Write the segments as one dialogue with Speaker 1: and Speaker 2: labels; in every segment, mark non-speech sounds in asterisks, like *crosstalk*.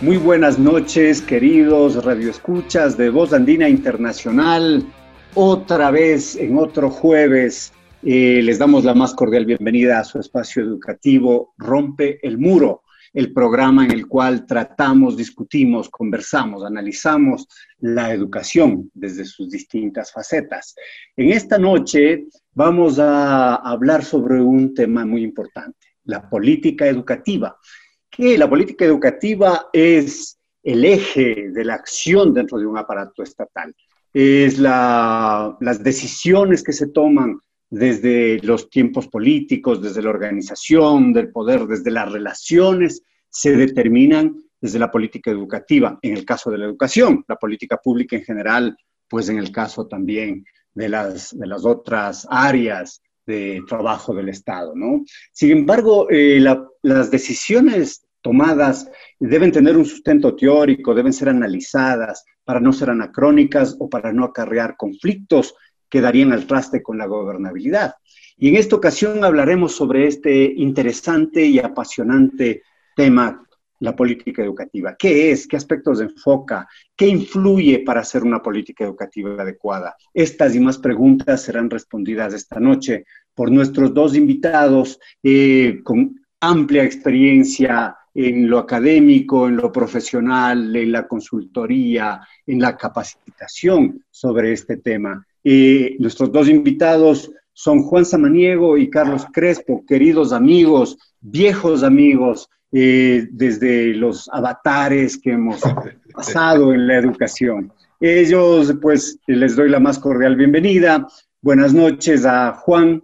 Speaker 1: Muy buenas noches, queridos radioescuchas de Voz Andina Internacional. Otra vez en otro jueves eh, les damos la más cordial bienvenida a su espacio educativo Rompe el Muro, el programa en el cual tratamos, discutimos, conversamos, analizamos la educación desde sus distintas facetas. En esta noche vamos a hablar sobre un tema muy importante, la política educativa que la política educativa es el eje de la acción dentro de un aparato estatal. Es las decisiones que se toman desde los tiempos políticos, desde la organización del poder, desde las relaciones, se determinan desde la política educativa, en el caso de la educación, la política pública en general, pues en el caso también de las, de las otras áreas de trabajo del Estado, ¿no? Sin embargo, eh, las decisiones tomadas deben tener un sustento teórico, deben ser analizadas para no ser anacrónicas o para no acarrear conflictos que darían al traste con la gobernabilidad. Y en esta ocasión hablaremos sobre este interesante y apasionante tema, la política educativa. ¿Qué es? ¿Qué aspectos enfoca? ¿Qué influye para hacer una política educativa adecuada? Estas y más preguntas serán respondidas esta noche por nuestros dos invitados eh, con amplia experiencia en lo académico, en lo profesional, en la consultoría, en la capacitación sobre este tema. nuestros dos invitados son Juan Samaniego y Carlos Crespo, queridos amigos, viejos amigos, eh, desde los avatares que hemos *laughs* pasado en la educación. Ellos, pues, les doy la más cordial bienvenida. Buenas noches a Juan.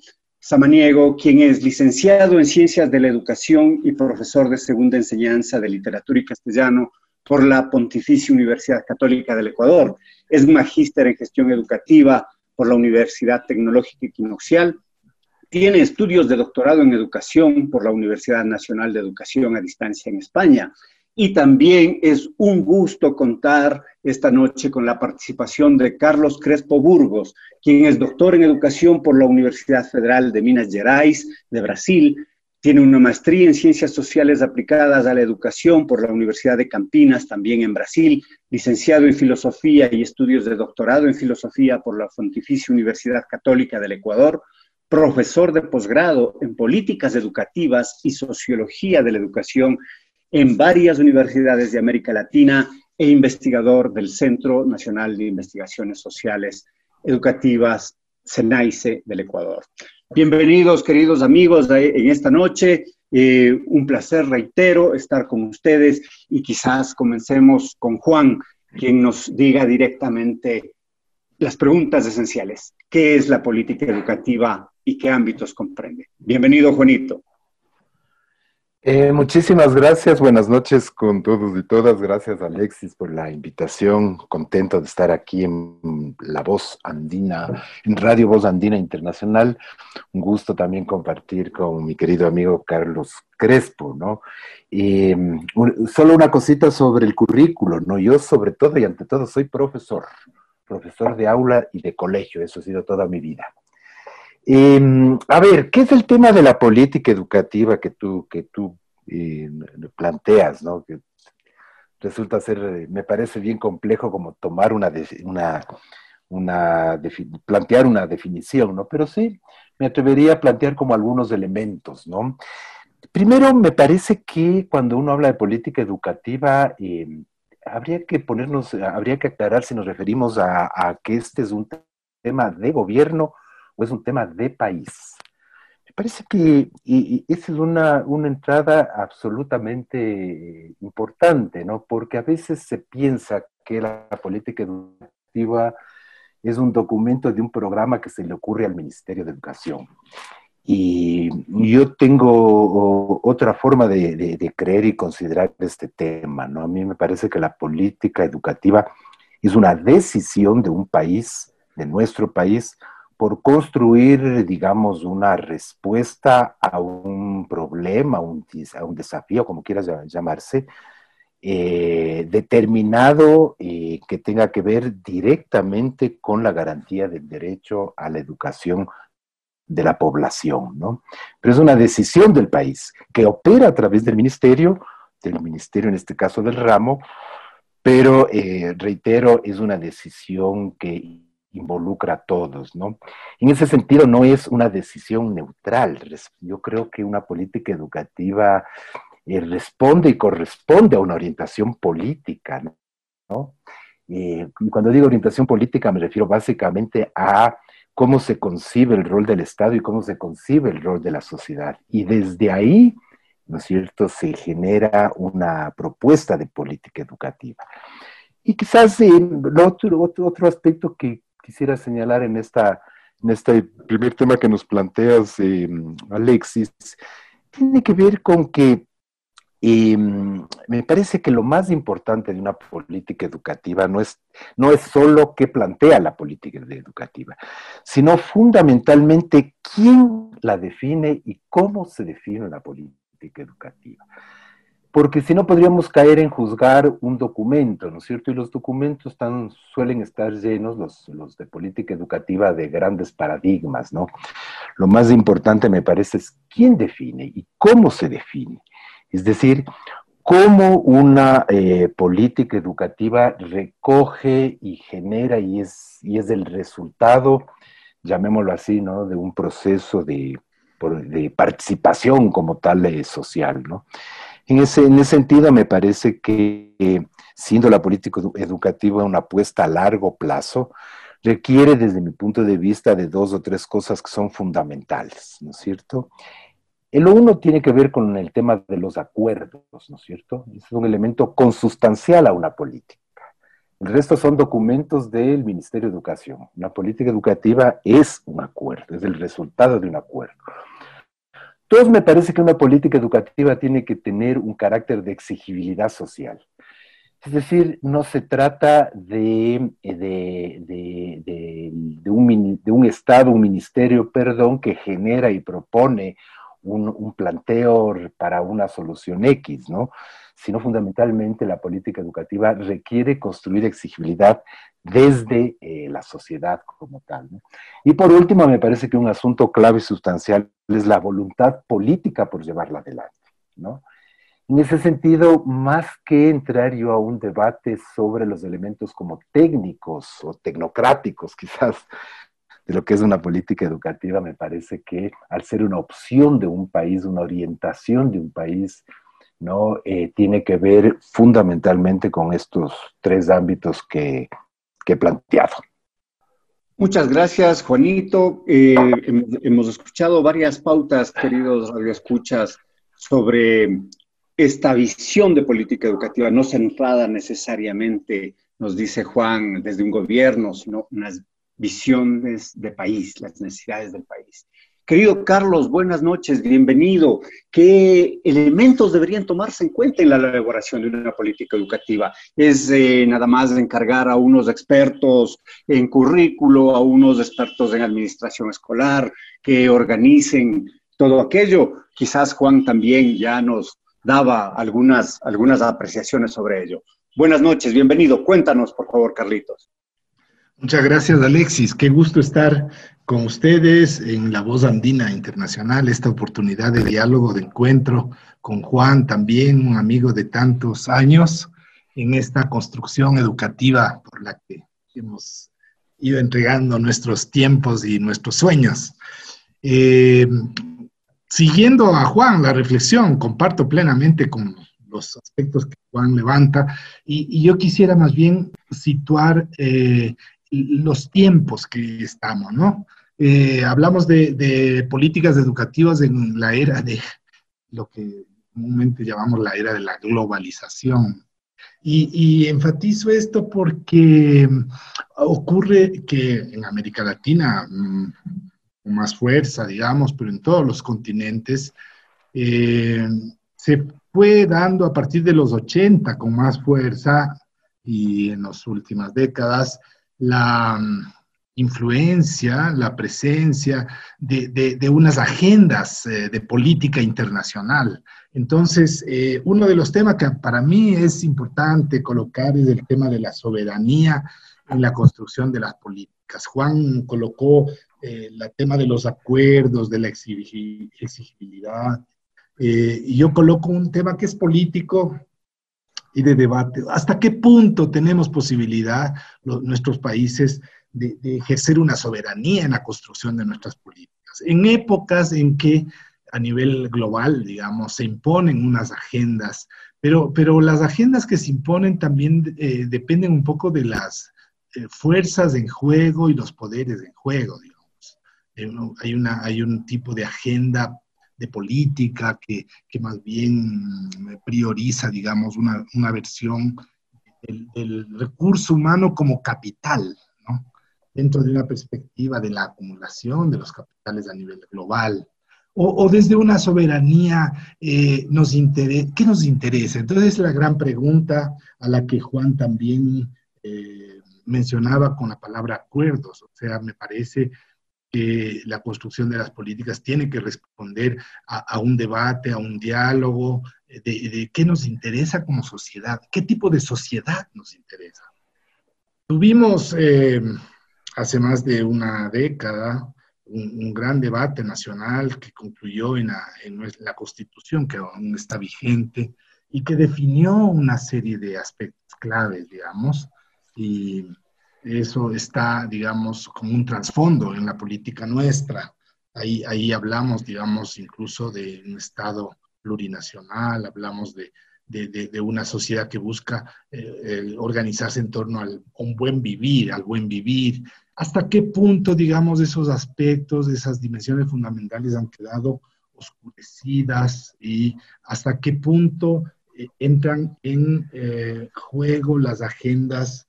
Speaker 1: Samaniego, quien es licenciado en Ciencias de la Educación y profesor de segunda enseñanza de literatura y castellano por la Pontificia Universidad Católica del Ecuador. Es magíster en gestión educativa por la Universidad Tecnológica Equinoccial. Tiene estudios de doctorado en educación por la Universidad Nacional de Educación a Distancia en España y también es un gusto contar esta noche con la participación de Carlos Crespo Burgos, quien es doctor en educación por la Universidad Federal de Minas Gerais de Brasil. Tiene una maestría en ciencias sociales aplicadas a la educación por la Universidad de Campinas, también en Brasil, licenciado en filosofía y estudios de doctorado en filosofía por la Pontificia Universidad Católica del Ecuador, profesor de posgrado en políticas educativas y sociología de la educación en varias universidades de América Latina e investigador del Centro Nacional de Investigaciones Sociales Educativas, CENAICE del Ecuador. Bienvenidos, queridos amigos, en esta noche. Eh, un placer, reitero, estar con ustedes y quizás comencemos con Juan, quien nos diga directamente las preguntas esenciales. ¿Qué es la política educativa y qué ámbitos comprende? Bienvenido, Juanito.
Speaker 2: Eh, muchísimas gracias, buenas noches con todos y todas. Gracias Alexis por la invitación. Contento de estar aquí en La Voz Andina, en Radio Voz Andina Internacional. Un gusto también compartir con mi querido amigo Carlos Crespo, ¿no? Y mm, solo una cosita sobre el currículo, ¿no? Yo sobre todo y ante todo soy profesor, profesor de aula y de colegio, eso ha sido toda mi vida. Em, a ver, ¿qué es el tema de la política educativa que tú, que tú eh, planteas, ¿no? Que resulta ser, me parece bien complejo como tomar una, una, una plantear una definición, ¿no? Pero sí, me atrevería a plantear como algunos elementos, ¿no? Primero, me parece que cuando uno habla de política educativa, eh, habría que ponernos, habría que aclarar si nos referimos a, que este es un tema de gobierno o es un tema de país. Me parece que y, esa es una, una, entrada absolutamente importante, ¿no? Porque a veces se piensa que la política educativa es un documento de un programa que se le ocurre al Ministerio de Educación. Y yo tengo otra forma de, creer y considerar este tema, ¿no? A mí me parece que la política educativa es una decisión de un país, de nuestro país, por construir, digamos, una respuesta a un problema, a un desafío, como quieras llamarse, eh, determinado eh, que tenga que ver directamente con la garantía del derecho a la educación de la población, ¿no? Pero es una decisión del país que opera a través del ministerio, del ministerio en este caso del ramo, pero eh, reitero, es una decisión que involucra a todos, ¿no? En ese sentido, no es una decisión neutral. Yo creo que una política educativa eh, responde y corresponde a una orientación política. Eh, cuando digo orientación política me refiero básicamente a cómo se concibe el rol del Estado y cómo se concibe el rol de la sociedad. Y desde ahí, ¿no es cierto?, se genera una propuesta de política educativa. Y quizás eh, otro, otro, aspecto que quisiera señalar en, esta, en este primer tema que nos planteas, Alexis, tiene que ver con que mm, me parece que lo más importante de una política educativa no es, no es solo qué plantea la política educativa, sino fundamentalmente quién la define y cómo se define la política educativa. Porque si no podríamos caer en juzgar un documento, ¿no es cierto? Y los documentos tan, suelen estar llenos, los, de política educativa, de grandes paradigmas, ¿no? Lo más importante me parece es quién define y cómo se define. Es decir, cómo una eh, política educativa recoge y genera y es, y es el resultado, llamémoslo así, ¿no? de un proceso de, participación como tal eh, social. ¿no? En, ese, en ese sentido, me parece que siendo la política educativa una apuesta a largo plazo, requiere desde mi punto de vista de dos o tres cosas que son fundamentales, ¿no es cierto? El uno tiene que ver con el tema de los acuerdos, ¿no es cierto? Es un elemento consustancial a una política. El resto son documentos del Ministerio de Educación. Una política educativa es un acuerdo, es el resultado de un acuerdo. Entonces me parece que una política educativa tiene que tener un carácter de exigibilidad social. Es decir, no se trata de, de, un, de un Estado, un ministerio, perdón, que genera y propone un, planteo para una solución X, ¿no? Sino fundamentalmente la política educativa requiere construir exigibilidad desde eh, la sociedad como tal. Y por último, me parece que un asunto clave y sustancial es la voluntad política por llevarla adelante, ¿no? En ese sentido, más que entrar yo a un debate sobre los elementos como técnicos o tecnocráticos, *laughs* quizás, de lo que es una política educativa, me parece que al ser una opción de un país, una orientación de un país, ¿no? Eh, tiene que ver fundamentalmente con estos tres ámbitos que, he planteado.
Speaker 1: Muchas gracias, Juanito. Eh, hemos, escuchado varias pautas, queridos radioescuchas, sobre esta visión de política educativa, no centrada necesariamente, nos dice Juan, desde un gobierno, sino unas visiones de país, las necesidades del país. Querido Carlos, buenas noches, bienvenido. ¿Qué elementos deberían tomarse en cuenta en la elaboración de una política educativa? ¿Es eh, nada más encargar a unos expertos en currículo, a unos expertos en administración escolar, que organicen todo aquello? Quizás Juan también ya nos daba algunas, algunas apreciaciones sobre ello. Buenas noches, bienvenido. Cuéntanos, por favor, Carlitos.
Speaker 3: Muchas gracias, Alexis. Qué gusto estar con ustedes en La Voz Andina Internacional, esta oportunidad de diálogo, de encuentro con Juan, también un amigo de tantos años, en esta construcción educativa por la que hemos ido entregando nuestros tiempos y nuestros sueños. Eh, siguiendo a Juan, la reflexión, comparto plenamente con los aspectos que Juan levanta, y, yo quisiera más bien situar eh, los tiempos que estamos, ¿no? Eh, hablamos de, políticas educativas en la era de lo que comúnmente llamamos la era de la globalización. Y, enfatizo esto porque ocurre que en América Latina, mm, con más fuerza, digamos, pero en todos los continentes, eh, se fue dando a partir de los 80 con más fuerza y en las últimas décadas la mm, influencia, la presencia de, unas agendas eh, de política internacional. Entonces, eh, uno de los temas que para mí es importante colocar es el tema de la soberanía en la construcción de las políticas. Juan colocó eh, el tema de los acuerdos, de la exigibilidad, y yo coloco un tema que es político, y de debate. ¿Hasta qué punto tenemos posibilidad nuestros países de, ejercer una soberanía en la construcción de nuestras políticas? En épocas en que a nivel global, digamos, se imponen unas agendas, pero, pero las agendas que se imponen también eh, dependen un poco de las eh, fuerzas en juego y los poderes en juego, digamos. Hay, una, hay un tipo de agenda de política que, más bien prioriza, digamos, una, una versión del, recurso humano como capital, ¿no? dentro de una perspectiva de la acumulación de los capitales a nivel global. O, desde una soberanía, eh, nos interesa, ¿qué nos interesa? Entonces, la gran pregunta a la que Juan también eh, mencionaba con la palabra acuerdos, o sea, me parece que la construcción de las políticas tiene que responder a, un debate, a un diálogo de, qué nos interesa como sociedad, qué tipo de sociedad nos interesa. Tuvimos eh, hace más de una década un, gran debate nacional que concluyó en la, en la Constitución, que aún está vigente, y que definió una serie de aspectos claves, digamos, y eso está, digamos, como un trasfondo en la política nuestra. Ahí, ahí hablamos, digamos, incluso de un Estado plurinacional, hablamos de, de, una sociedad que busca eh, organizarse en torno al, a un buen vivir, al buen vivir. ¿Hasta qué punto, digamos, esos aspectos, esas dimensiones fundamentales han quedado oscurecidas y hasta qué punto eh, entran en eh, juego las agendas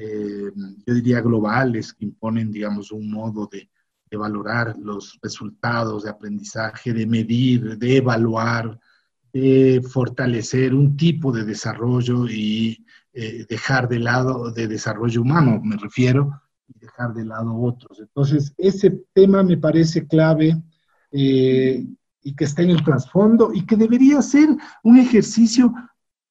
Speaker 3: eh, yo diría, globales que imponen, digamos, un modo de, valorar los resultados de aprendizaje, de medir, de evaluar, de fortalecer un tipo de desarrollo y eh, dejar de lado de desarrollo humano, me refiero, y dejar de lado otros. Entonces, ese tema me parece clave eh, y que está en el trasfondo y que debería ser un ejercicio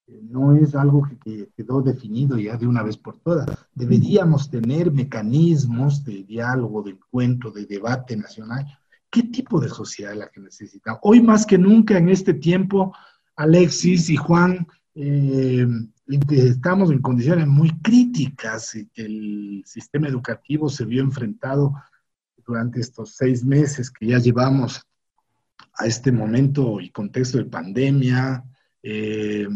Speaker 3: no es algo que quedó definido ya de una vez por todas. Deberíamos tener mecanismos de diálogo, de encuentro, de debate nacional. ¿Qué tipo de sociedad es la que necesitamos? Hoy más que nunca en este tiempo, Alexis y Juan, eh, estamos en condiciones muy críticas y el sistema educativo se vio enfrentado durante estos seis meses que ya llevamos a este momento y contexto de pandemia, eh,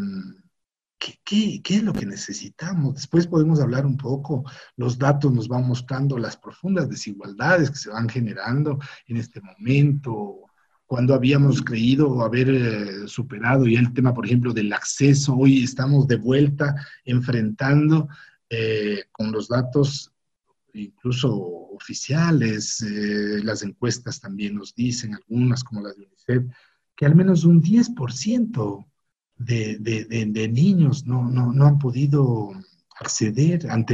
Speaker 3: ¿Qué, es lo que necesitamos? Después podemos hablar un poco, los datos nos van mostrando las profundas desigualdades que se van generando en este momento, cuando habíamos creído haber eh, superado ya el tema, por ejemplo, del acceso, hoy estamos de vuelta enfrentando eh, con los datos incluso oficiales, eh, las encuestas también nos dicen, algunas como las de UNICEF, que al menos un 10% de, niños no, no, han podido acceder, han,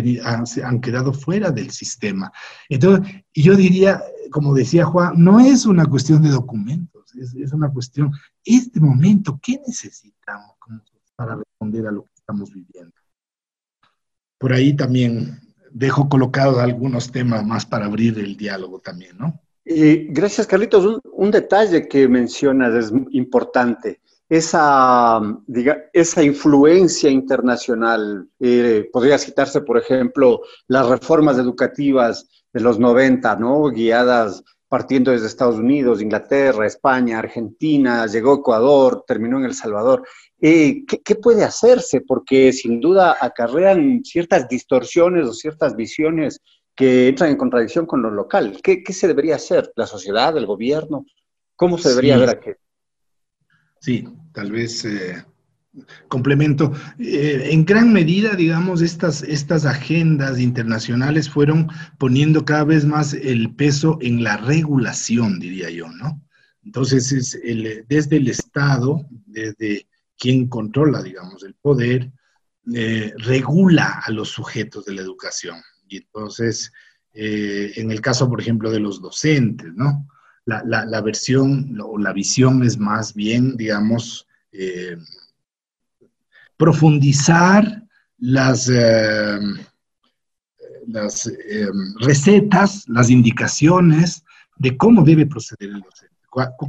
Speaker 3: han, quedado fuera del sistema. Entonces, yo diría, como decía Juan, no es una cuestión de documentos, es, una cuestión, este momento, ¿qué necesitamos para responder a lo que estamos viviendo? Por ahí también dejo colocados algunos temas más para abrir el diálogo también, ¿no?
Speaker 1: gracias, Carlitos. un, detalle que mencionas es importante. Esa, diga, esa influencia internacional. Eh, podría citarse, por ejemplo, las reformas educativas de los 90, ¿no? Guiadas partiendo desde Estados Unidos, Inglaterra, España, Argentina, llegó a Ecuador, terminó en El Salvador. Eh, ¿qué, puede hacerse? Porque sin duda acarrean ciertas distorsiones o ciertas visiones que entran en contradicción con lo local. ¿Qué, se debería hacer? ¿La sociedad, el gobierno? ¿Cómo se debería ver aquí?
Speaker 3: Sí, tal vez eh, complemento. Eh, en gran medida, digamos, estas, estas agendas internacionales fueron poniendo cada vez más el peso en la regulación, diría yo, ¿no? Entonces, es desde el Estado, desde quien controla, digamos, el poder, eh, regula a los sujetos de la educación. Y entonces, en el caso, por ejemplo, de los docentes, ¿no? La, versión o la visión es más bien, digamos, eh, profundizar las, eh, las eh, recetas, las indicaciones de cómo debe proceder el docente.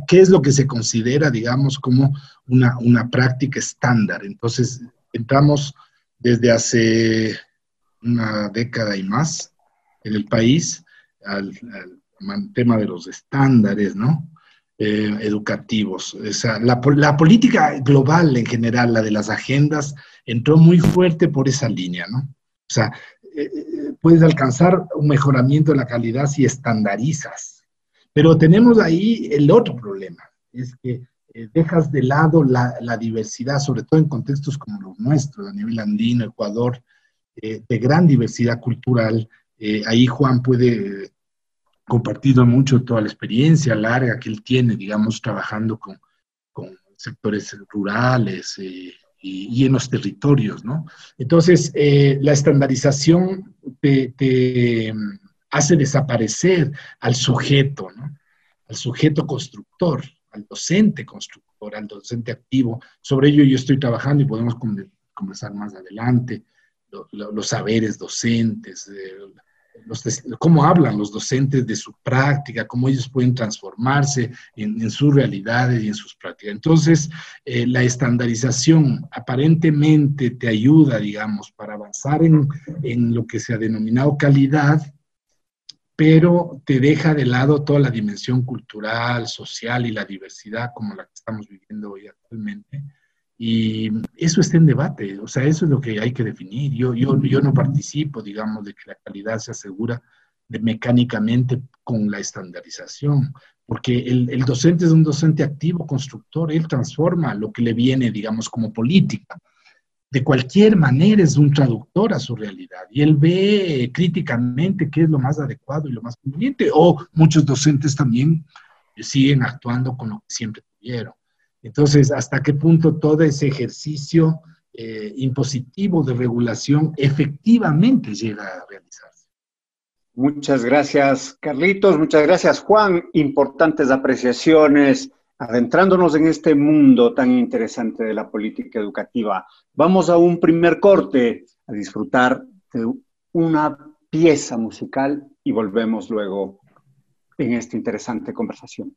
Speaker 3: ¿Qué es lo que se considera, digamos, como una, una práctica estándar? Entonces, entramos desde hace una década y más en el país al tema de los estándares, ¿no? Eh, educativos. O sea, la, política global en general, la de las agendas, entró muy fuerte por esa línea, ¿no? O sea, eh, eh, puedes alcanzar un mejoramiento de la calidad si estandarizas. Pero tenemos ahí el otro problema, es que dejas de lado la, la, diversidad, sobre todo en contextos como los nuestros, a nivel andino, Ecuador, de gran diversidad cultural. ahí Juan puede compartido mucho toda la experiencia larga que él tiene, digamos, trabajando con, con sectores rurales eh, y, en los territorios, ¿no? Entonces, eh, la estandarización te, mm, hace desaparecer al sujeto, ¿no? Al sujeto constructor, al docente constructor, al docente activo. Sobre ello yo estoy trabajando y podemos conversar más adelante, los saberes docentes, eh, cómo hablan los docentes de su práctica, cómo ellos pueden transformarse en, sus realidades y en sus prácticas. Entonces, eh, la estandarización aparentemente te ayuda, digamos, para avanzar en, en lo que se ha denominado calidad, pero te deja de lado toda la dimensión cultural, social y la diversidad como la que estamos viviendo hoy actualmente y eso está en debate, o sea, eso es lo que hay que definir. Yo, yo, yo no participo, digamos, de que la calidad se asegura de mecánicamente con la estandarización, porque el, el, docente es un docente activo, constructor, él transforma lo que le viene, digamos, como política. De cualquier manera es un traductor a su realidad y él ve críticamente qué es lo más adecuado y lo más conveniente, o muchos docentes también siguen actuando con lo que siempre tuvieron. Entonces, ¿hasta qué punto todo ese ejercicio eh, impositivo de regulación efectivamente llega a realizarse?
Speaker 1: Muchas gracias, Carlitos. Muchas gracias, Juan. Importantes apreciaciones adentrándonos en este mundo tan interesante de la política educativa. Vamos a un primer corte a disfrutar de una pieza musical y volvemos luego en esta interesante conversación.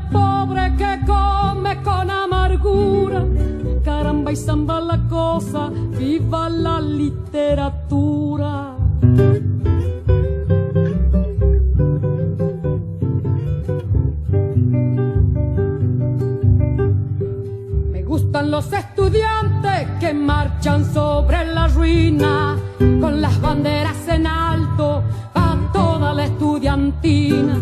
Speaker 4: come con amargura. Caramba y zamba la cosa, viva la literatura. los estudiantes que marchan sobre la ruina con las banderas en alto a toda la estudiantina.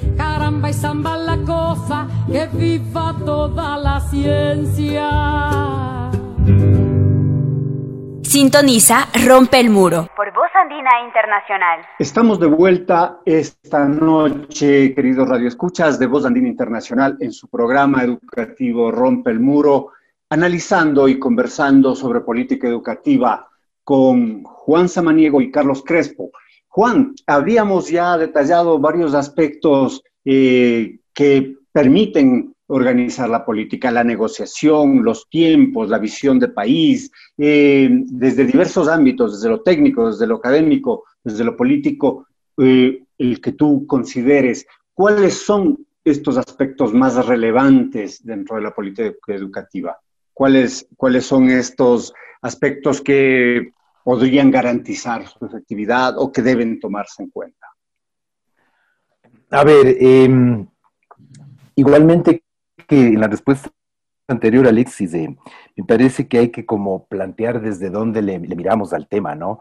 Speaker 4: caramba y zamba la cosa, que viva toda la ciencia.
Speaker 5: Sintoniza Rompe el Muro.
Speaker 6: Por Voz Andina Internacional.
Speaker 1: Estamos de vuelta esta noche, queridos radioescuchas de Voz Andina Internacional, en su programa educativo Rompe el Muro, analizando y conversando sobre política educativa con Juan Samaniego y Carlos Crespo. Juan, habíamos ya detallado varios aspectos eh, que permiten organizar la política, la negociación, los tiempos, la visión de país, eh, desde diversos ámbitos, desde lo técnico, desde lo académico, desde lo político, eh, el que tú consideres. ¿Cuáles son estos aspectos más relevantes dentro de la política educativa? ¿Cuáles, cuáles son estos aspectos que podrían garantizar su efectividad o que deben tomarse en cuenta?
Speaker 2: A ver, em, igualmente que en la respuesta anterior, Alexis, me parece que hay que como plantear desde dónde le, miramos al tema, ¿no?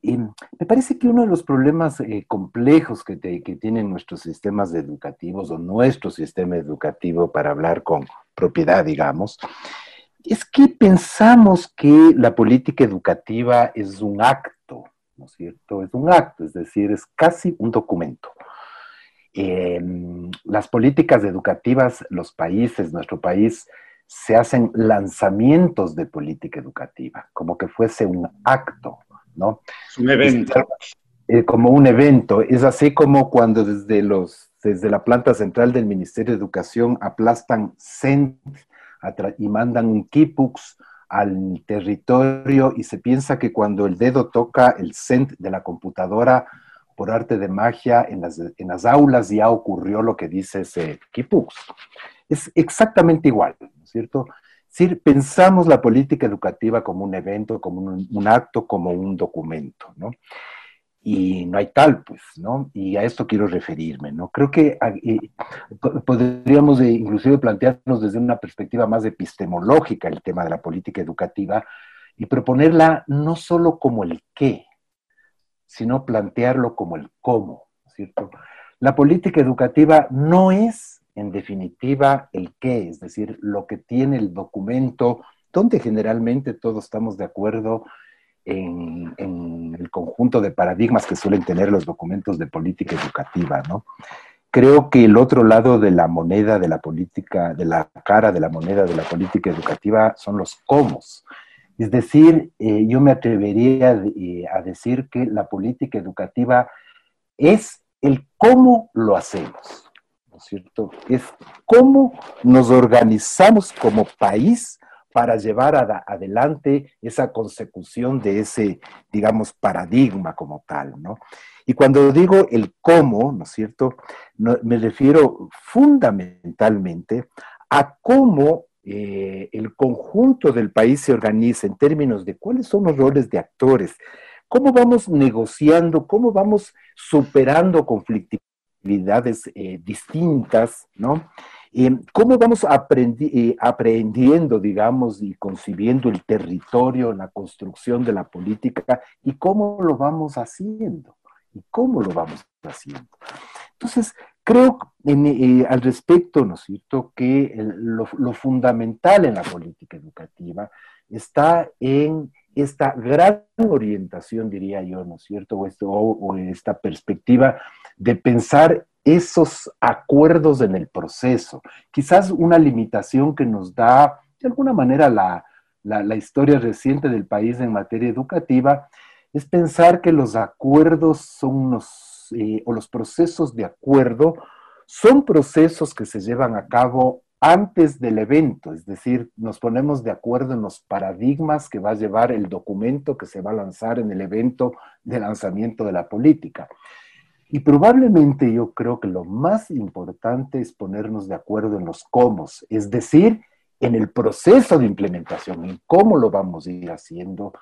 Speaker 2: Y me parece que uno de los problemas eh, complejos que, que, tienen nuestros sistemas educativos o nuestro sistema educativo, para hablar con propiedad, digamos, es que pensamos que la política educativa es un acto, ¿no es cierto? Es un acto, es decir, es casi un documento. Em, las políticas educativas, los países, nuestro país, se hacen lanzamientos de política educativa, como que fuese un acto, ¿no?
Speaker 1: un evento.
Speaker 2: Eh, como un evento. Es así como cuando desde, los, desde la planta central del Ministerio de Educación aplastan CENT y mandan un KIPUX al territorio y se piensa que cuando el dedo toca el CENT de la computadora, por arte de magia, en las, en las aulas ya ocurrió lo que dice ese Kipux. Es exactamente igual, ¿no es cierto? Si pensamos la política educativa como un evento, como un, acto, como un documento, ¿no? Y no hay tal, pues, ¿no? Y a esto quiero referirme, ¿no? Creo que eh, podríamos inclusive plantearnos desde una perspectiva más epistemológica el tema de la política educativa y proponerla no solo como el qué, sino plantearlo como el cómo, ¿cierto? La política educativa no es, en definitiva, el qué, es decir, lo que tiene el documento, donde generalmente todos estamos de acuerdo en, el conjunto de paradigmas que suelen tener los documentos de política educativa, ¿no? Creo que el otro lado de la moneda de la política, de la cara de la moneda de la política educativa son los cómo. Es decir, eh, yo me atrevería eh, a decir que la política educativa es el cómo lo hacemos, ¿no es cierto? Es cómo nos organizamos como país para llevar adelante esa consecución de ese, digamos, paradigma como tal, ¿no? Y cuando digo el cómo, ¿no es cierto?, me refiero fundamentalmente a cómo eh, el conjunto del país se organiza en términos de cuáles son los roles de actores, cómo vamos negociando, cómo vamos superando conflictividades eh, distintas, ¿no? Eh, ¿Cómo vamos eh, aprendiendo, digamos, y concibiendo el territorio, la construcción de la política y cómo lo vamos haciendo? ¿Y cómo lo vamos haciendo? Entonces, creo eh, al respecto, ¿no es cierto?, que lo, fundamental en la política educativa está en esta gran orientación, diría yo, ¿no es cierto?, o esta perspectiva de pensar esos acuerdos en el proceso. Quizás una limitación que nos da, de alguna manera, la, historia reciente del país en materia educativa es pensar que los acuerdos son unos, eh, o los procesos de acuerdo son procesos que se llevan a cabo antes del evento, es decir, nos ponemos de acuerdo en los paradigmas que va a llevar el documento que se va a lanzar en el evento de lanzamiento de la política. Y probablemente yo creo que lo más importante es ponernos de acuerdo en los cómo, es decir, en el proceso de implementación, en cómo lo vamos a ir haciendo.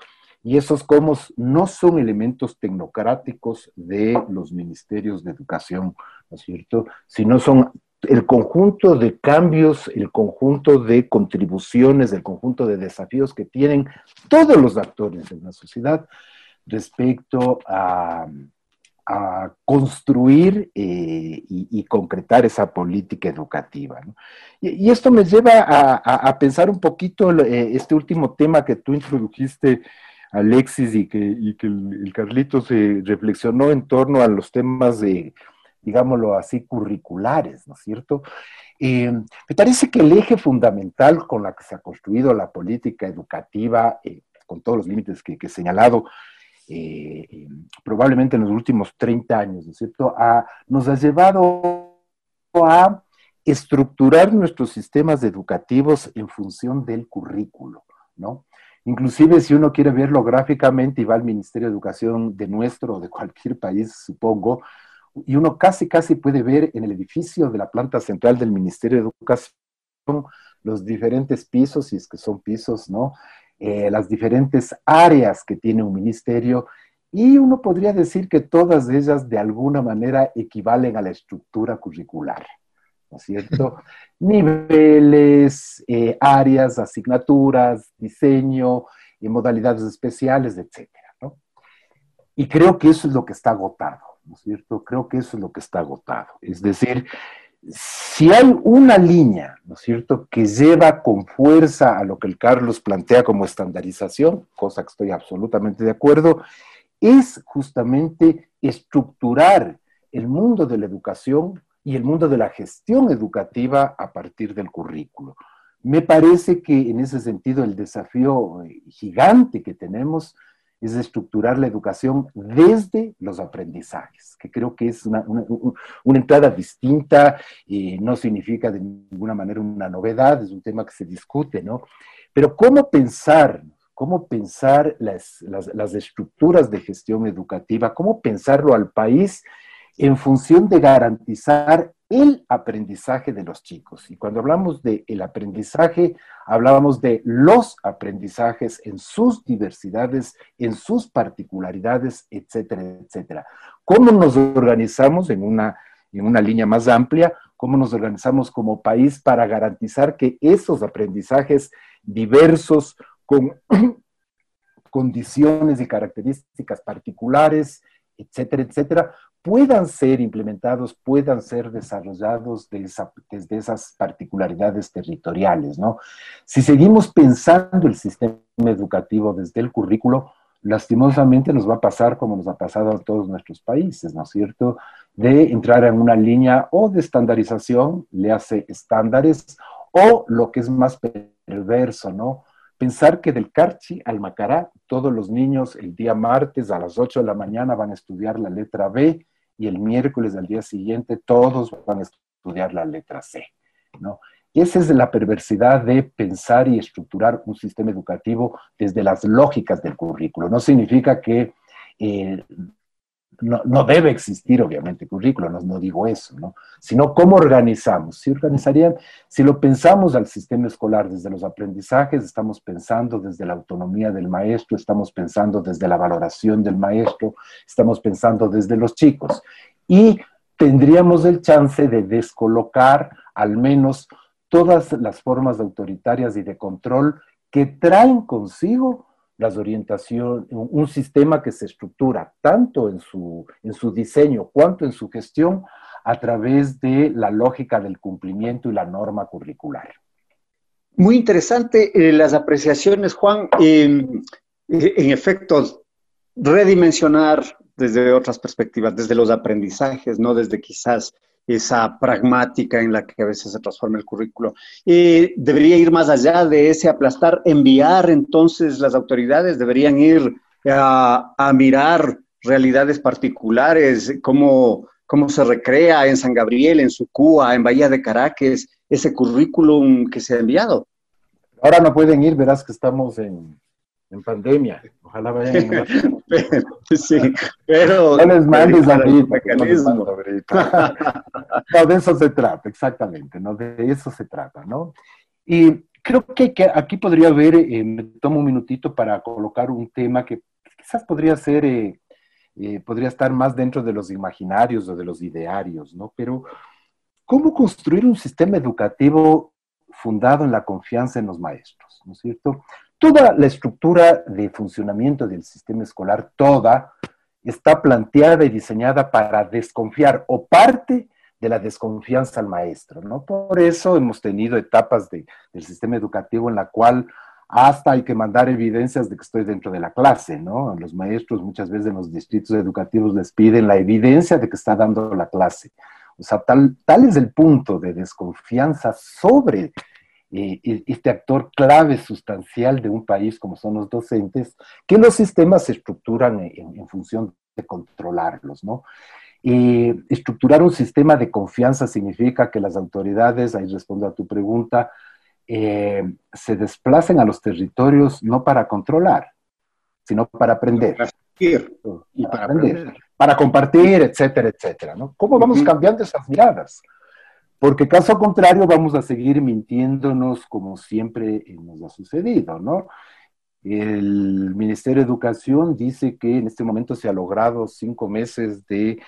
Speaker 2: Y esos cómo no son elementos tecnocráticos de los ministerios de educación, ¿no es cierto? Sino son el conjunto de cambios, el conjunto de contribuciones, el conjunto de desafíos que tienen todos los actores de la sociedad respecto a, construir eh, y, concretar esa política educativa. Y, esto me lleva a, pensar un poquito eh, este último tema que tú introdujiste, Alexis, y que, el, Carlito se reflexionó en torno a los temas de, digámoslo así, curriculares, ¿no es cierto? Eh, me parece que el eje fundamental con la que se ha construido la política educativa, con todos los límites que he señalado, eh, probablemente en los últimos 30 años, ¿no es cierto?, nos ha llevado a estructurar nuestros sistemas educativos en función del currículo, ¿no? Inclusive si uno quiere verlo gráficamente y va al Ministerio de Educación de nuestro o de cualquier país, supongo, y uno casi, casi puede ver en el edificio de la planta central del Ministerio de Educación los diferentes pisos, si es que son pisos, ¿no? Eh, las diferentes áreas que tiene un ministerio y uno podría decir que todas ellas de alguna manera equivalen a la estructura curricular, ¿no es cierto? *laughs* Niveles, eh, áreas, asignaturas, diseño, y modalidades especiales, etcétera, ¿no? Y creo que eso es lo que está agotado, ¿no es cierto? Creo que eso es lo que está agotado. Es decir, si hay una línea, ¿no es cierto?, que lleva con fuerza a lo que el Carlos plantea como estandarización, cosa que estoy absolutamente de acuerdo, es justamente estructurar el mundo de la educación y el mundo de la gestión educativa a partir del currículo. Me parece que en ese sentido el desafío eh, gigante que tenemos es estructurar la educación desde los aprendizajes, que creo que es una, entrada distinta, y no significa de ninguna manera una novedad, es un tema que se discute, ¿no? Pero ¿cómo pensar, cómo pensar las, las estructuras de gestión educativa, cómo pensarlo al país en función de garantizar el aprendizaje de los chicos. Y cuando hablamos de el aprendizaje, hablábamos de los aprendizajes en sus diversidades, en sus particularidades, etcétera, etcétera. ¿Cómo nos organizamos en una, en una línea más amplia? ¿Cómo nos organizamos como país para garantizar que esos aprendizajes diversos, con *clears throat* condiciones y características particulares, etcétera, etcétera, puedan ser implementados, puedan ser desarrollados desde esas particularidades territoriales, ¿no? Si seguimos pensando el sistema educativo desde el currículo, lastimosamente nos va a pasar como nos ha pasado a todos nuestros países, ¿no es cierto? De entrar en una línea o de estandarización, le hace estándares, o lo que es más perverso, ¿no? Pensar que del Carchi al Macará, todos los niños el día martes a las 8 de la mañana van a estudiar la letra B y el miércoles del día siguiente todos van a estudiar la letra C, ¿no? Esa es la perversidad de pensar y estructurar un sistema educativo desde las lógicas del currículo. No significa que eh, no, debe existir, obviamente, currículo, no, no, digo eso, ¿no? Sino cómo organizamos. Si organizarían, si lo pensamos al sistema escolar desde los aprendizajes, estamos pensando desde la autonomía del maestro, estamos pensando desde la valoración del maestro, estamos pensando desde los chicos. Y tendríamos el chance de descolocar al menos todas las formas autoritarias y de control que traen consigo las orientaciones, un sistema que se estructura tanto en su, en su diseño cuanto en su gestión a través de la lógica del cumplimiento y la norma curricular.
Speaker 1: Muy interesante eh, las apreciaciones, Juan. en efecto, redimensionar desde otras perspectivas, desde los aprendizajes, no desde quizás esa pragmática en la que a veces se transforma el currículo. debería ir más allá de ese aplastar, enviar entonces las autoridades, deberían ir a, mirar realidades particulares, cómo, cómo se recrea en San Gabriel, en Sucúa, en Bahía de Caracas, ese currículum que se ha enviado.
Speaker 2: Ahora no pueden ir, verás que estamos en, en pandemia. Ojalá vayan. *laughs*
Speaker 1: sí, pero.
Speaker 2: No les mandes mecanismo. *laughs* No, de eso se trata, exactamente, ¿no? De eso se trata, ¿no? Y creo que, aquí podría haber, eh, me tomo un minutito para colocar un tema que quizás podría ser, eh, eh, podría estar más dentro de los imaginarios o de los idearios, ¿no? Pero, ¿cómo construir un sistema educativo fundado en la confianza en los maestros, ¿no es cierto? Toda la estructura de funcionamiento del sistema escolar, toda, está planteada y diseñada para desconfiar o parte de la desconfianza al maestro, ¿no? Por eso hemos tenido etapas del sistema educativo en la cual hasta hay que mandar evidencias de que estoy dentro de la clase, ¿no? Los maestros muchas veces en los distritos educativos les piden la evidencia de que está dando la clase. O sea, tal, tal es el punto de desconfianza sobre este actor clave sustancial de un país como son los docentes, que los sistemas se estructuran en, función de controlarlos, ¿no? Y estructurar un sistema de confianza significa que las autoridades, ahí respondo a tu pregunta, eh, se desplacen a los territorios no para controlar, sino para aprender. Para y para, aprender, para compartir, etcétera, etcétera, ¿no? ¿Cómo vamos cambiando esas miradas? Porque caso contrario vamos a seguir mintiéndonos como siempre nos ha sucedido, ¿no? El Ministerio de Educación dice que en este momento se ha logrado cinco meses de eh,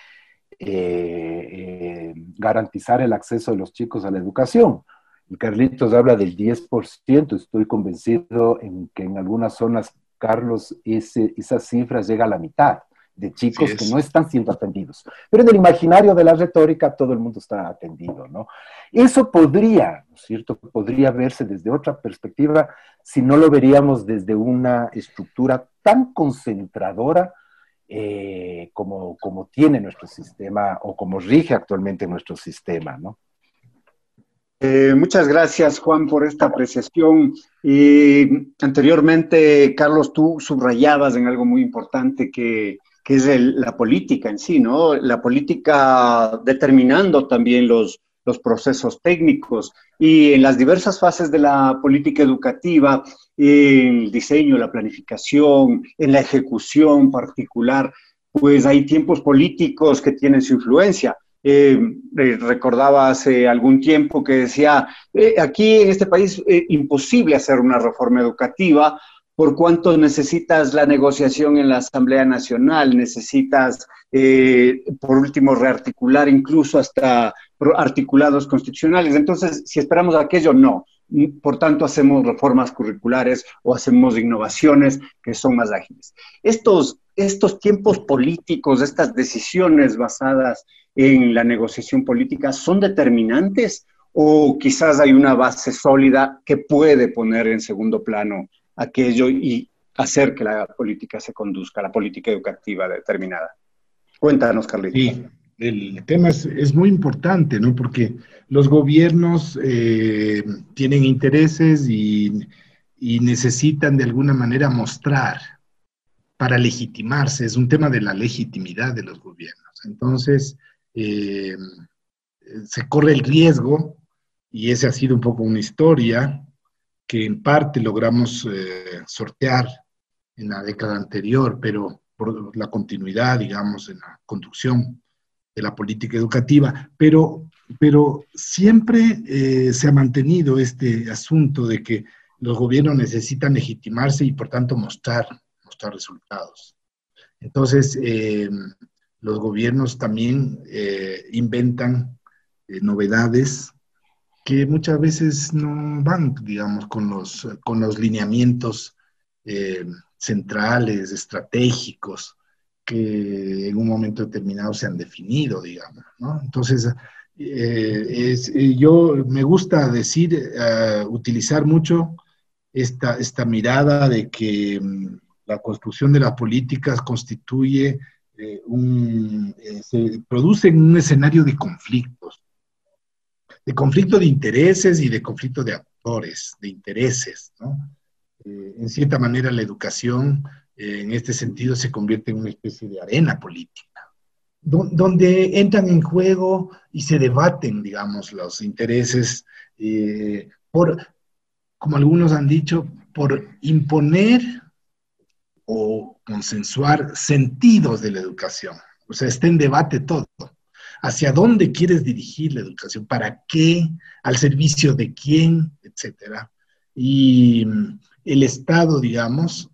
Speaker 2: eh, garantizar el acceso de los chicos a la educación. Y Carlitos habla del 10%, estoy convencido en que en algunas zonas, Carlos, ese, esa cifra llega a la mitad de chicos que no están siendo atendidos. Pero en el imaginario de la retórica todo el mundo está atendido, ¿no? Eso podría, ¿no es cierto? Podría verse desde otra perspectiva si no lo veríamos desde una estructura tan concentradora eh, como, como tiene nuestro sistema o como rige actualmente nuestro sistema, ¿no?
Speaker 1: Eh, muchas gracias, Juan, por esta apreciación. Y anteriormente, Carlos, tú subrayabas en algo muy importante que que es la política en sí, ¿no? La política determinando también los, los procesos técnicos y en las diversas fases de la política educativa, en el diseño, la planificación, en la ejecución particular, pues hay tiempos políticos que tienen su influencia. Eh, eh, recordaba hace algún tiempo que decía, eh, aquí en este país imposible hacer una reforma educativa por cuánto necesitas la negociación en la Asamblea Nacional, necesitas, eh, por último, rearticular incluso hasta articulados constitucionales. Entonces, si esperamos aquello, no. Por tanto, hacemos reformas curriculares o hacemos innovaciones que son más ágiles. Estos, estos tiempos políticos, estas decisiones basadas en la negociación política, ¿son determinantes o quizás hay una base sólida que puede poner en segundo plano aquello y hacer que la política se conduzca, la política educativa determinada. Cuéntanos, Carlitos.
Speaker 3: Sí, el tema es, muy importante, ¿no? Porque los gobiernos eh, tienen intereses y, necesitan de alguna manera mostrar para legitimarse. Es un tema de la legitimidad de los gobiernos. Entonces, eh, se corre el riesgo, y esa ha sido un poco una historia, que en parte logramos eh, sortear en la década anterior, pero por la continuidad, digamos, en la conducción de la política educativa, pero, pero siempre eh, se ha mantenido este asunto de que los gobiernos necesitan legitimarse y por tanto mostrar, mostrar resultados. Entonces, eh, los gobiernos también eh, inventan novedades que muchas veces no van, digamos, con los, con los lineamientos centrales, estratégicos, que en un momento determinado se han definido, digamos. Entonces, eh, eh, yo me gusta decir, eh, utilizar mucho esta, esta mirada de que mm, la construcción de las políticas constituye un, se produce en un escenario de conflictos, de conflicto de intereses y de conflicto de actores, de intereses, ¿no? en cierta manera la educación en este sentido se convierte en una especie de arena política, donde entran en juego y se debaten, digamos, los intereses eh, por, como algunos han dicho, por imponer o consensuar sentidos de la educación. O sea, está en debate todo. ¿Hacia dónde quieres dirigir la educación? ¿Para qué? ¿Al servicio de quién? Etcétera. Y el Estado, digamos,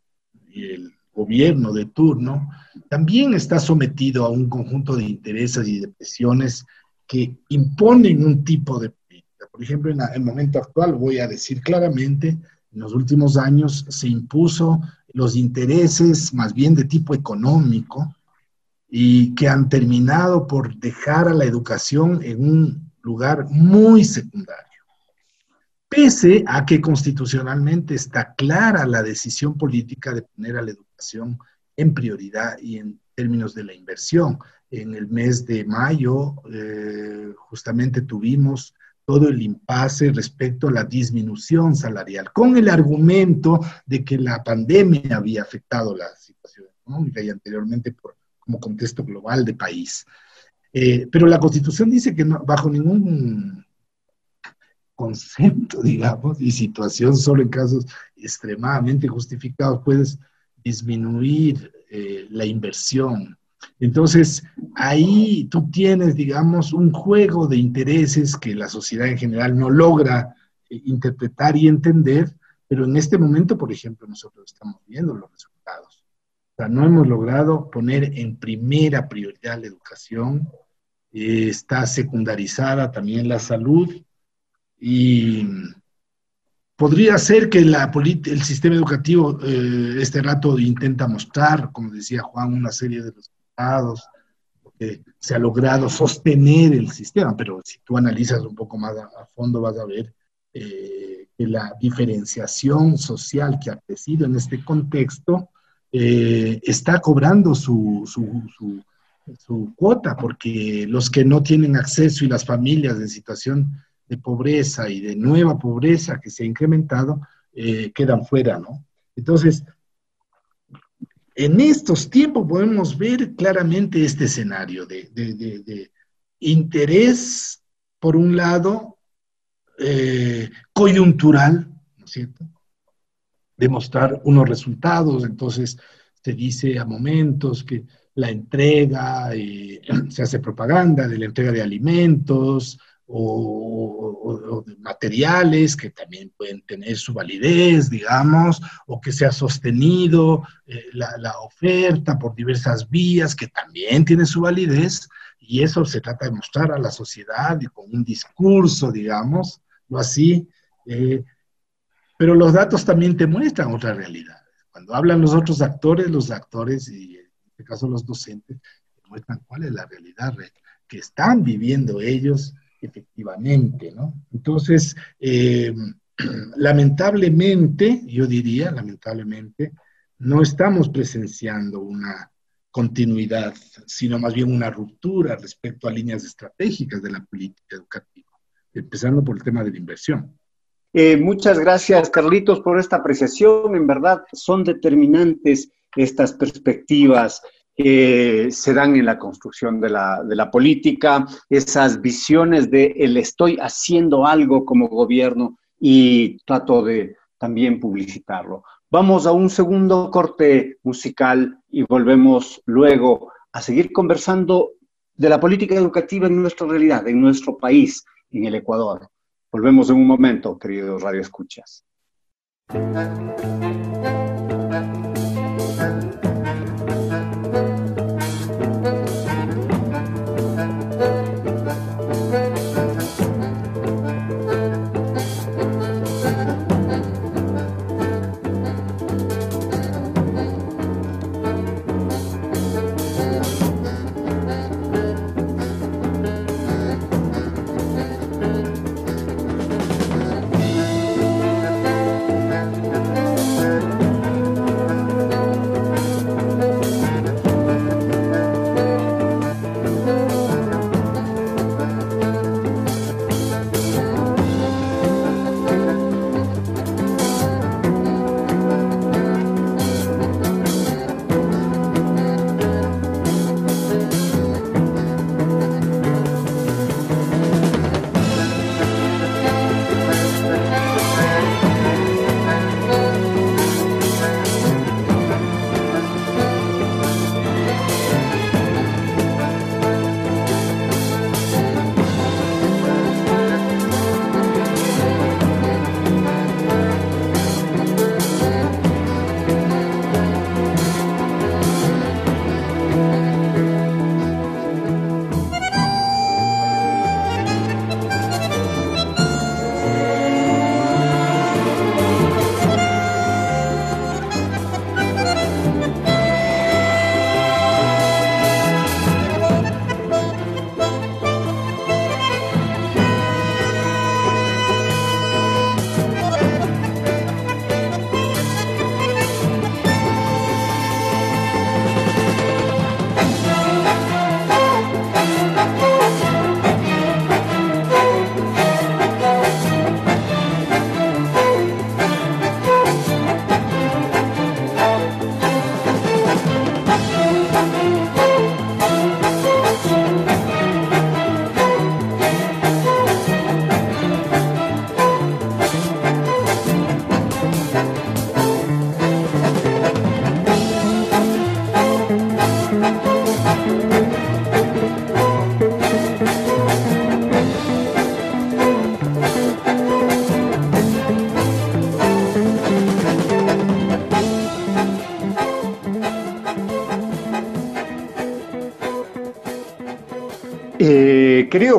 Speaker 3: el gobierno de turno, también está sometido a un conjunto de intereses y de presiones que imponen un tipo de política. Por ejemplo, en el momento actual, voy a decir claramente, en los últimos años se impuso los intereses más bien de tipo económico y que han terminado por dejar a la educación en un lugar muy secundario pese a que constitucionalmente está clara la decisión política de poner a la educación en prioridad y en términos de la inversión. En el mes de mayo eh, justamente tuvimos todo el impasse respecto a la disminución salarial, con el argumento de que la pandemia había afectado la situación económica y anteriormente por, como contexto global de país. Eh, pero la Constitución dice que bajo ningún concepto, *laughs* digamos, y situación solo en casos extremadamente justificados puedes disminuir eh, la inversión. Entonces, ahí tú tienes, digamos, un juego de intereses que la sociedad en general no logra eh, interpretar y entender, pero en este momento, por ejemplo, nosotros estamos viendo los resultados. No hemos logrado poner en primera prioridad la educación, eh, está secundarizada también la salud, y podría ser que la el sistema educativo eh, este rato intenta mostrar, como decía Juan, una serie de resultados, que se ha logrado sostener el sistema, pero si tú analizas un poco más a, fondo vas a ver eh, que la diferenciación social que ha crecido en este contexto eh, está cobrando su, su, su, cuota, porque los que no tienen acceso y las familias en situación de pobreza y de nueva pobreza que se ha incrementado eh, quedan fuera, ¿no? Entonces, en estos tiempos podemos ver claramente este escenario de, interés, por un lado, eh, coyuntural, ¿no es cierto? Demostrar unos resultados, entonces se dice a momentos que la entrega, eh, se hace propaganda de la entrega de alimentos, o, materiales que también pueden tener su validez, digamos, o que se ha sostenido eh, la, la, oferta por diversas vías que también tiene su validez, y eso se trata de mostrar a la sociedad y con un discurso, digamos, lo así, eh, pero los datos también te muestran otra realidad. Cuando hablan los otros actores, los actores, y en este caso los docentes, te muestran cuál es la realidad que están viviendo ellos efectivamente, ¿no? Entonces, eh, *clears throat* lamentablemente, yo diría, lamentablemente, no estamos presenciando una continuidad, sino más bien una ruptura respecto a líneas estratégicas de la política educativa, empezando por el tema de la inversión.
Speaker 1: Eh, muchas gracias, Carlitos, por esta apreciación. En verdad, son determinantes estas perspectivas que se dan en la construcción de la, de la política, esas visiones de el estoy haciendo algo como gobierno y trato de también publicitarlo. Vamos a un segundo corte musical y volvemos luego a seguir conversando de la política educativa en nuestra realidad, en nuestro país, en el Ecuador. Volvemos en un momento, queridos radioescuchas. querido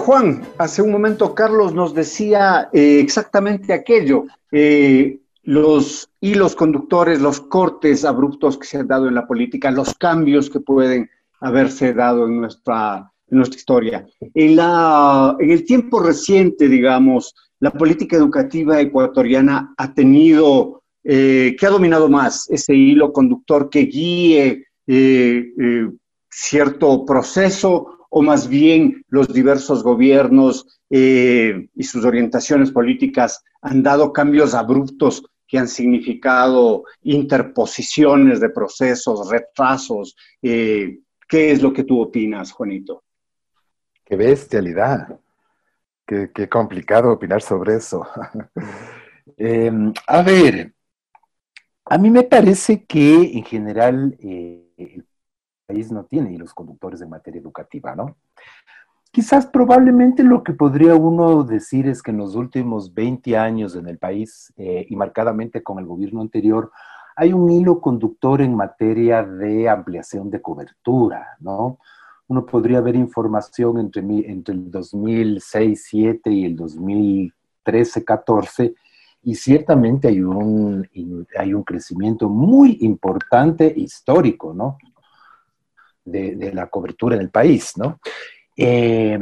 Speaker 1: Juan, hace un momento Carlos nos decía eh, exactamente aquello, eh, los hilos conductores, los cortes abruptos que se han dado en la política, los cambios que pueden haberse dado en nuestra, historia. En el tiempo reciente, digamos, la política educativa ecuatoriana ha tenido, eh, que ha dominado más ese hilo conductor que guíe cierto proceso o más bien los diversos gobiernos eh, y sus orientaciones políticas han dado cambios abruptos que han significado interposiciones de procesos, retrasos. Eh, ¿Qué es lo que tú opinas, Juanito?
Speaker 2: Qué bestialidad. Qué, qué complicado opinar sobre eso. *laughs* Em, a ver, a mí me parece que en general eh, el país no tiene los conductores en materia educativa, ¿no? Quizás probablemente lo que podría uno decir es que en los últimos 20 años en el país, eh, y marcadamente con el gobierno anterior, hay un hilo conductor en materia de ampliación de cobertura, ¿no? Uno podría ver información entre, entre el 2006-7 y el 2013-14, y ciertamente hay un, hay un crecimiento muy importante histórico, ¿no? De, la cobertura en el país, ¿no? Eh,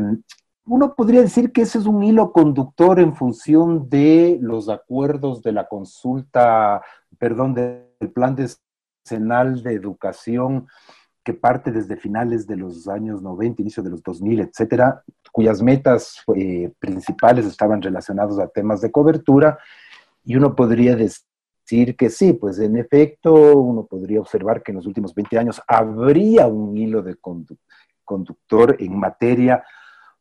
Speaker 2: uno podría decir que ese es un hilo conductor en función de los acuerdos de la consulta, perdón, del plan decenal de educación que parte desde finales de los años 90, inicio de los 2000, etcétera, cuyas metas eh, principales estaban relacionadas a temas de cobertura, y uno podría decir decir que sí, pues en efecto uno podría observar que en los últimos 20 años habría un hilo de conductor en materia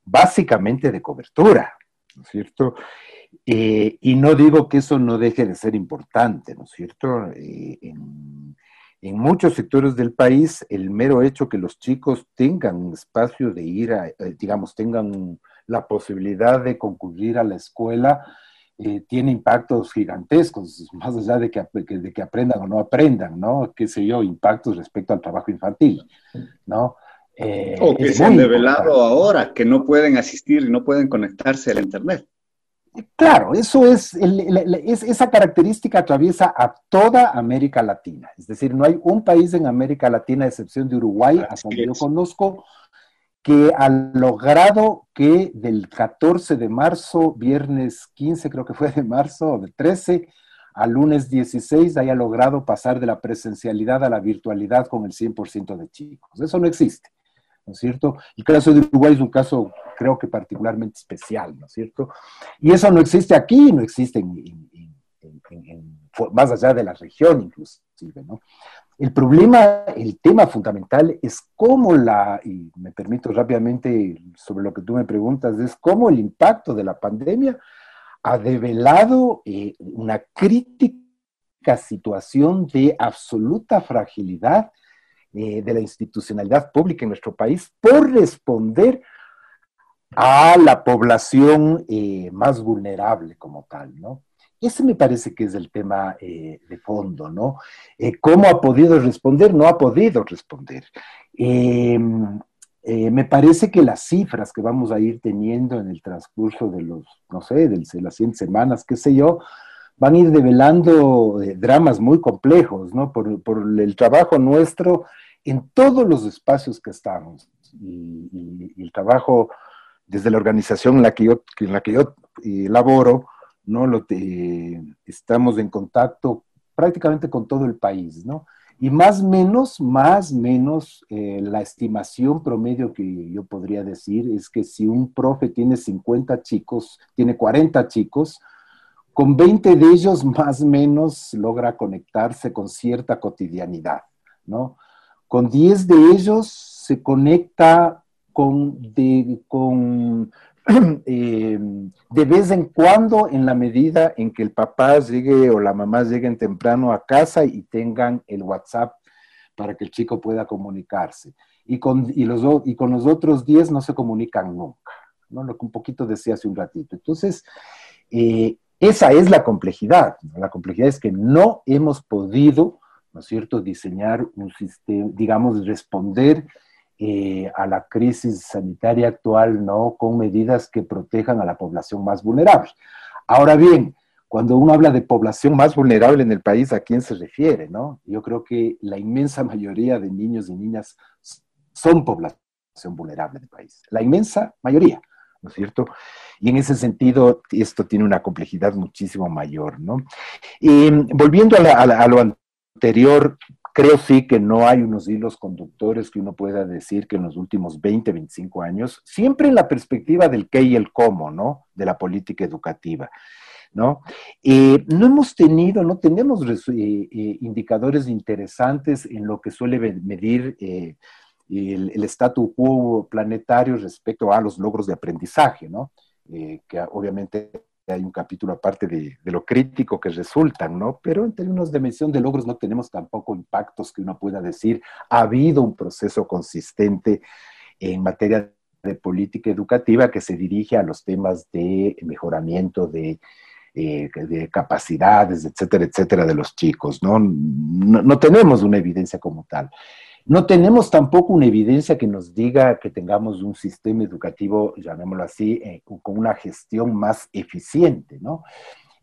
Speaker 2: básicamente de cobertura, ¿no es cierto? Eh, y no digo que eso no deje de ser importante, ¿no es cierto? Eh, en, muchos sectores del país, el mero hecho que los chicos tengan espacio de ir a, digamos, tengan la posibilidad de concurrir a la escuela, eh, tiene impactos gigantescos, más allá de que, de que aprendan o no aprendan, ¿no? Qué sé yo, impactos respecto al trabajo infantil, ¿no?
Speaker 1: Eh, o que se han develado ahora, que no pueden asistir y no pueden conectarse al Internet.
Speaker 2: Claro, eso es, es, esa característica atraviesa a toda América Latina. Es decir, no hay un país en América Latina, a excepción de Uruguay, hasta donde yo conozco, que ha logrado que del 14 de marzo, viernes 15 creo que fue de marzo, o de 13, al lunes 16 haya logrado pasar de la presencialidad a la virtualidad con el 100% de chicos. Eso no existe, ¿no es cierto? El caso de Uruguay es un caso, creo que particularmente especial, ¿no es cierto? Y eso no existe aquí, no existe más allá de la región inclusive, ¿no? El problema, el tema fundamental es cómo la, y me permito rápidamente sobre lo que tú me preguntas, es cómo el impacto de la pandemia ha develado eh, una crítica situación de absoluta fragilidad eh, de la institucionalidad pública en nuestro país por responder a la población eh, más vulnerable como tal, ¿no? Ese me parece que es el tema eh, de fondo, ¿no? Eh, ¿Cómo ha podido responder? No ha podido responder. Em, eh, me parece que las cifras que vamos a ir teniendo en el transcurso de los, no sé, de las 100 semanas, qué sé yo, van a ir develando dramas muy complejos, ¿no? Por, el trabajo nuestro en todos los espacios que estamos. Y, el trabajo desde la organización en la que yo, en la que yo laboro, ¿no? Lo estamos en contacto prácticamente con todo el país, ¿no? Y más menos, más menos, eh, la estimación promedio que yo podría decir es que si un profe tiene 50 chicos, tiene 40 chicos, con 20 de ellos *laughs* más menos logra conectarse con cierta cotidianidad, ¿no? Con 10 de ellos se conecta con, con *clears throat* Eh, de vez en cuando, en la medida en que el papá llegue o la mamá lleguen temprano a casa y tengan el WhatsApp para que el chico pueda comunicarse. Y con, los, y con los otros 10 no se comunican nunca, ¿no? Lo que un poquito decía hace un ratito. Entonces, eh, esa es la complejidad. La complejidad es que no hemos podido, ¿no es cierto?, diseñar un sistema, digamos, responder eh, a la crisis sanitaria actual, ¿no? Con medidas que protejan a la población más vulnerable. Ahora bien, cuando uno habla de población más vulnerable en el país, ¿a quién se refiere, no? Yo creo que la inmensa mayoría de niños y niñas son población vulnerable del país. La inmensa mayoría, ¿no es cierto? Y en ese sentido, esto tiene una complejidad muchísimo mayor, ¿no? Y volviendo a lo anterior, Creo sí que no hay unos hilos conductores que uno pueda decir que en los últimos 20, 25 años, siempre en la perspectiva del qué y el cómo, ¿no? De la política educativa. ¿No? Eh, no hemos tenido, no tenemos eh, eh, indicadores interesantes en lo que suele medir el, el statu quo planetario respecto a los logros de aprendizaje, ¿no? que obviamente hay un capítulo aparte de, lo crítico que resultan, ¿no? Pero en términos de medición de logros no tenemos tampoco impactos que uno pueda decir, ha habido un proceso consistente en materia de política educativa que se dirige a los temas de mejoramiento de, eh, de capacidades, etcétera, etcétera, de los chicos. ¿no? No tenemos una evidencia como tal. No tenemos tampoco una evidencia que nos diga que tengamos un sistema educativo, llamémoslo así, eh, con una gestión más eficiente, ¿no?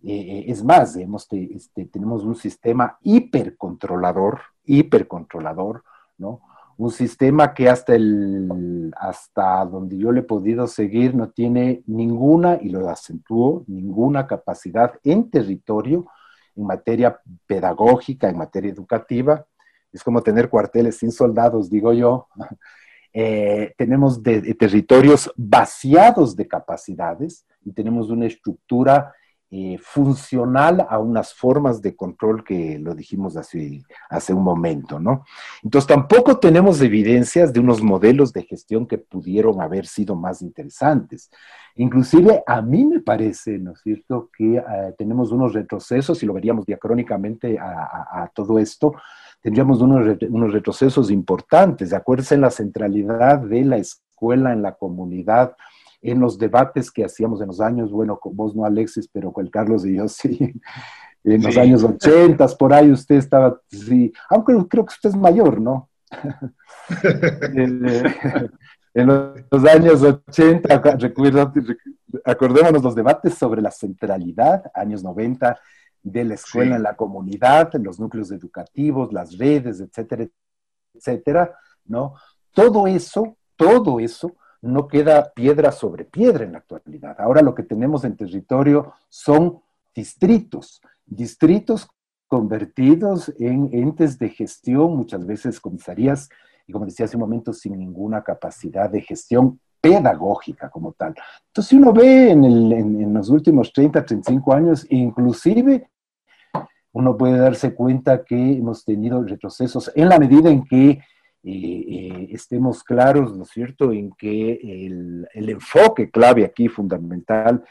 Speaker 2: Eh, eh, es más, este, tenemos un sistema hipercontrolador, hipercontrolador, ¿no? Un sistema que hasta, el, hasta donde yo le he podido seguir no tiene ninguna, y lo acentúo, ninguna capacidad en territorio en materia pedagógica, en materia educativa, es como tener cuarteles sin soldados, digo yo. Eh, tenemos territorios vaciados de capacidades y tenemos una estructura eh, funcional a unas formas de control que lo dijimos hace, hace un momento, ¿no? Entonces tampoco tenemos evidencias de unos modelos de gestión que pudieron haber sido más interesantes. Inclusive a mí me parece, ¿no es cierto?, que eh, tenemos unos retrocesos, y lo veríamos diacrónicamente a, todo esto, tendríamos unos, unos retrocesos importantes. Acuérdense en la centralidad de la escuela en la comunidad, en los debates que hacíamos en los años, bueno, vos no Alexis, pero con el Carlos y yo *laughs* sí, en los años 80, por ahí usted estaba, sí, aunque creo que usted es mayor, ¿no? *laughs* Eh, en los años 80, acordémonos los debates sobre la centralidad, años 90, de la escuela en la comunidad, en los núcleos educativos, las redes, etcétera, etcétera, ¿no? Todo eso, todo eso no queda piedra sobre piedra en la actualidad. Ahora lo que tenemos en territorio son distritos, distritos convertidos en entes de gestión, muchas veces comisarías y como decía hace un momento, sin ninguna capacidad de gestión pedagógica como tal. Entonces, si uno ve en, los últimos 30, 35 años, inclusive uno puede darse cuenta que hemos tenido retrocesos en la medida en que eh, eh, estemos claros, ¿no es cierto?, en que el, enfoque clave aquí fundamental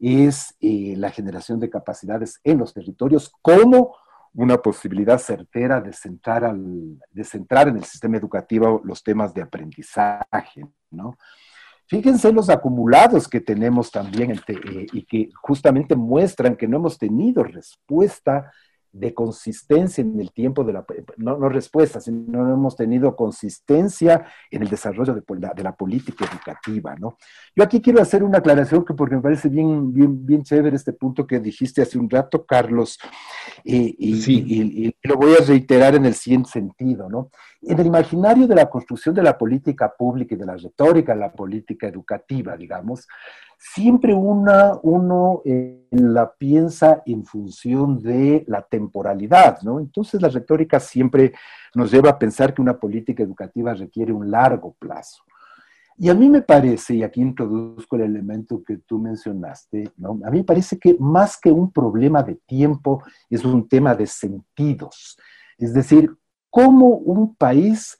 Speaker 2: es eh, la generación de capacidades en los territorios como una posibilidad certera de centrar, al, de centrar en el sistema educativo los temas de aprendizaje, ¿no? Fíjense los acumulados que tenemos también eh, y que justamente muestran que no hemos tenido respuesta de consistencia en el tiempo de la, no, no respuesta, sino no hemos tenido consistencia en el desarrollo de, de, la política educativa, ¿no? Yo aquí quiero hacer una aclaración que porque me parece bien, bien, bien chévere este punto que dijiste hace un rato, Carlos, y, y, lo voy a reiterar en el siguiente sentido, ¿no? En el imaginario de la construcción de la política pública y de la retórica de la política educativa, digamos, siempre uno eh, la piensa en función de la temporalidad, ¿no? Entonces la retórica siempre nos lleva a pensar que una política educativa requiere un largo plazo. Y a mí me parece, y aquí introduzco el elemento que tú mencionaste, a mí me parece que más que un problema de tiempo, es un tema de sentidos. Es decir, cómo un país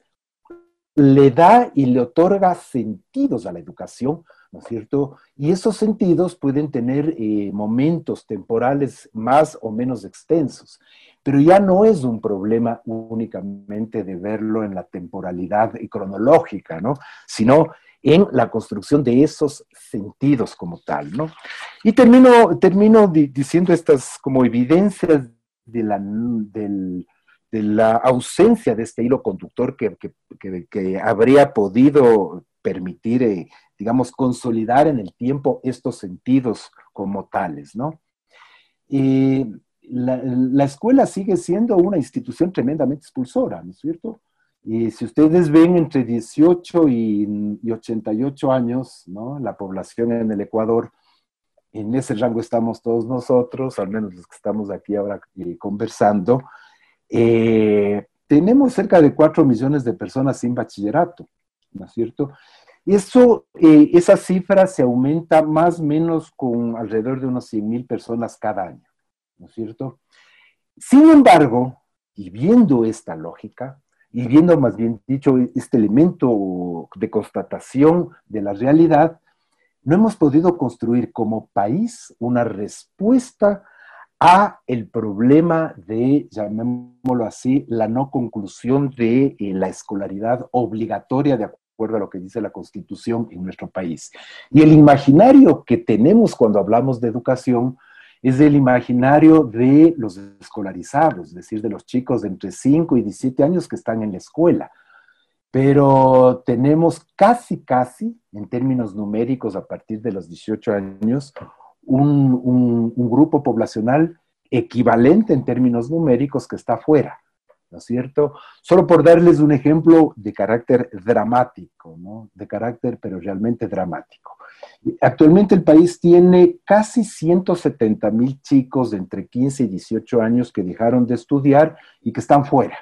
Speaker 2: le da y le otorga sentidos a la educación ¿no es cierto? Y esos sentidos pueden tener eh, momentos temporales más o menos extensos, pero ya no es un problema únicamente de verlo en la temporalidad y cronológica, ¿no? Sino en la construcción de esos sentidos como tal, ¿no? Y termino, termino diciendo estas como evidencias de la, de la ausencia de este hilo conductor que, que, que habría podido permitir eh, digamos, consolidar en el tiempo estos sentidos como tales, ¿no? Y la, escuela sigue siendo una institución tremendamente expulsora, ¿no es cierto? Y si ustedes ven entre 18 y, 88 años, ¿no? La población en el Ecuador, en ese rango estamos todos nosotros, al menos los que estamos aquí ahora eh, conversando, eh, tenemos cerca de 4 millones de personas sin bachillerato, ¿no es cierto? Eso, eh, esa cifra se aumenta más o menos con alrededor de unos 100 mil personas cada año, ¿no es cierto? Sin embargo, y viendo esta lógica, y viendo más bien dicho este elemento de constatación de la realidad, no hemos podido construir como país una respuesta a el problema de, llamémoslo así, la no conclusión de eh, la escolaridad obligatoria de acuerdo a lo que dice la Constitución en nuestro país. Y el imaginario que tenemos cuando hablamos de educación es el imaginario de los escolarizados, es decir, de los chicos de entre 5 y 17 años que están en la escuela. Pero tenemos casi, casi, en términos numéricos, a partir de los 18 años, un, un grupo poblacional equivalente en términos numéricos que está fuera. ¿No es cierto? Solo por darles un ejemplo de carácter dramático, ¿no? De carácter, pero realmente dramático. Actualmente el país tiene casi 170 mil chicos de entre 15 y 18 años que dejaron de estudiar y que están fuera.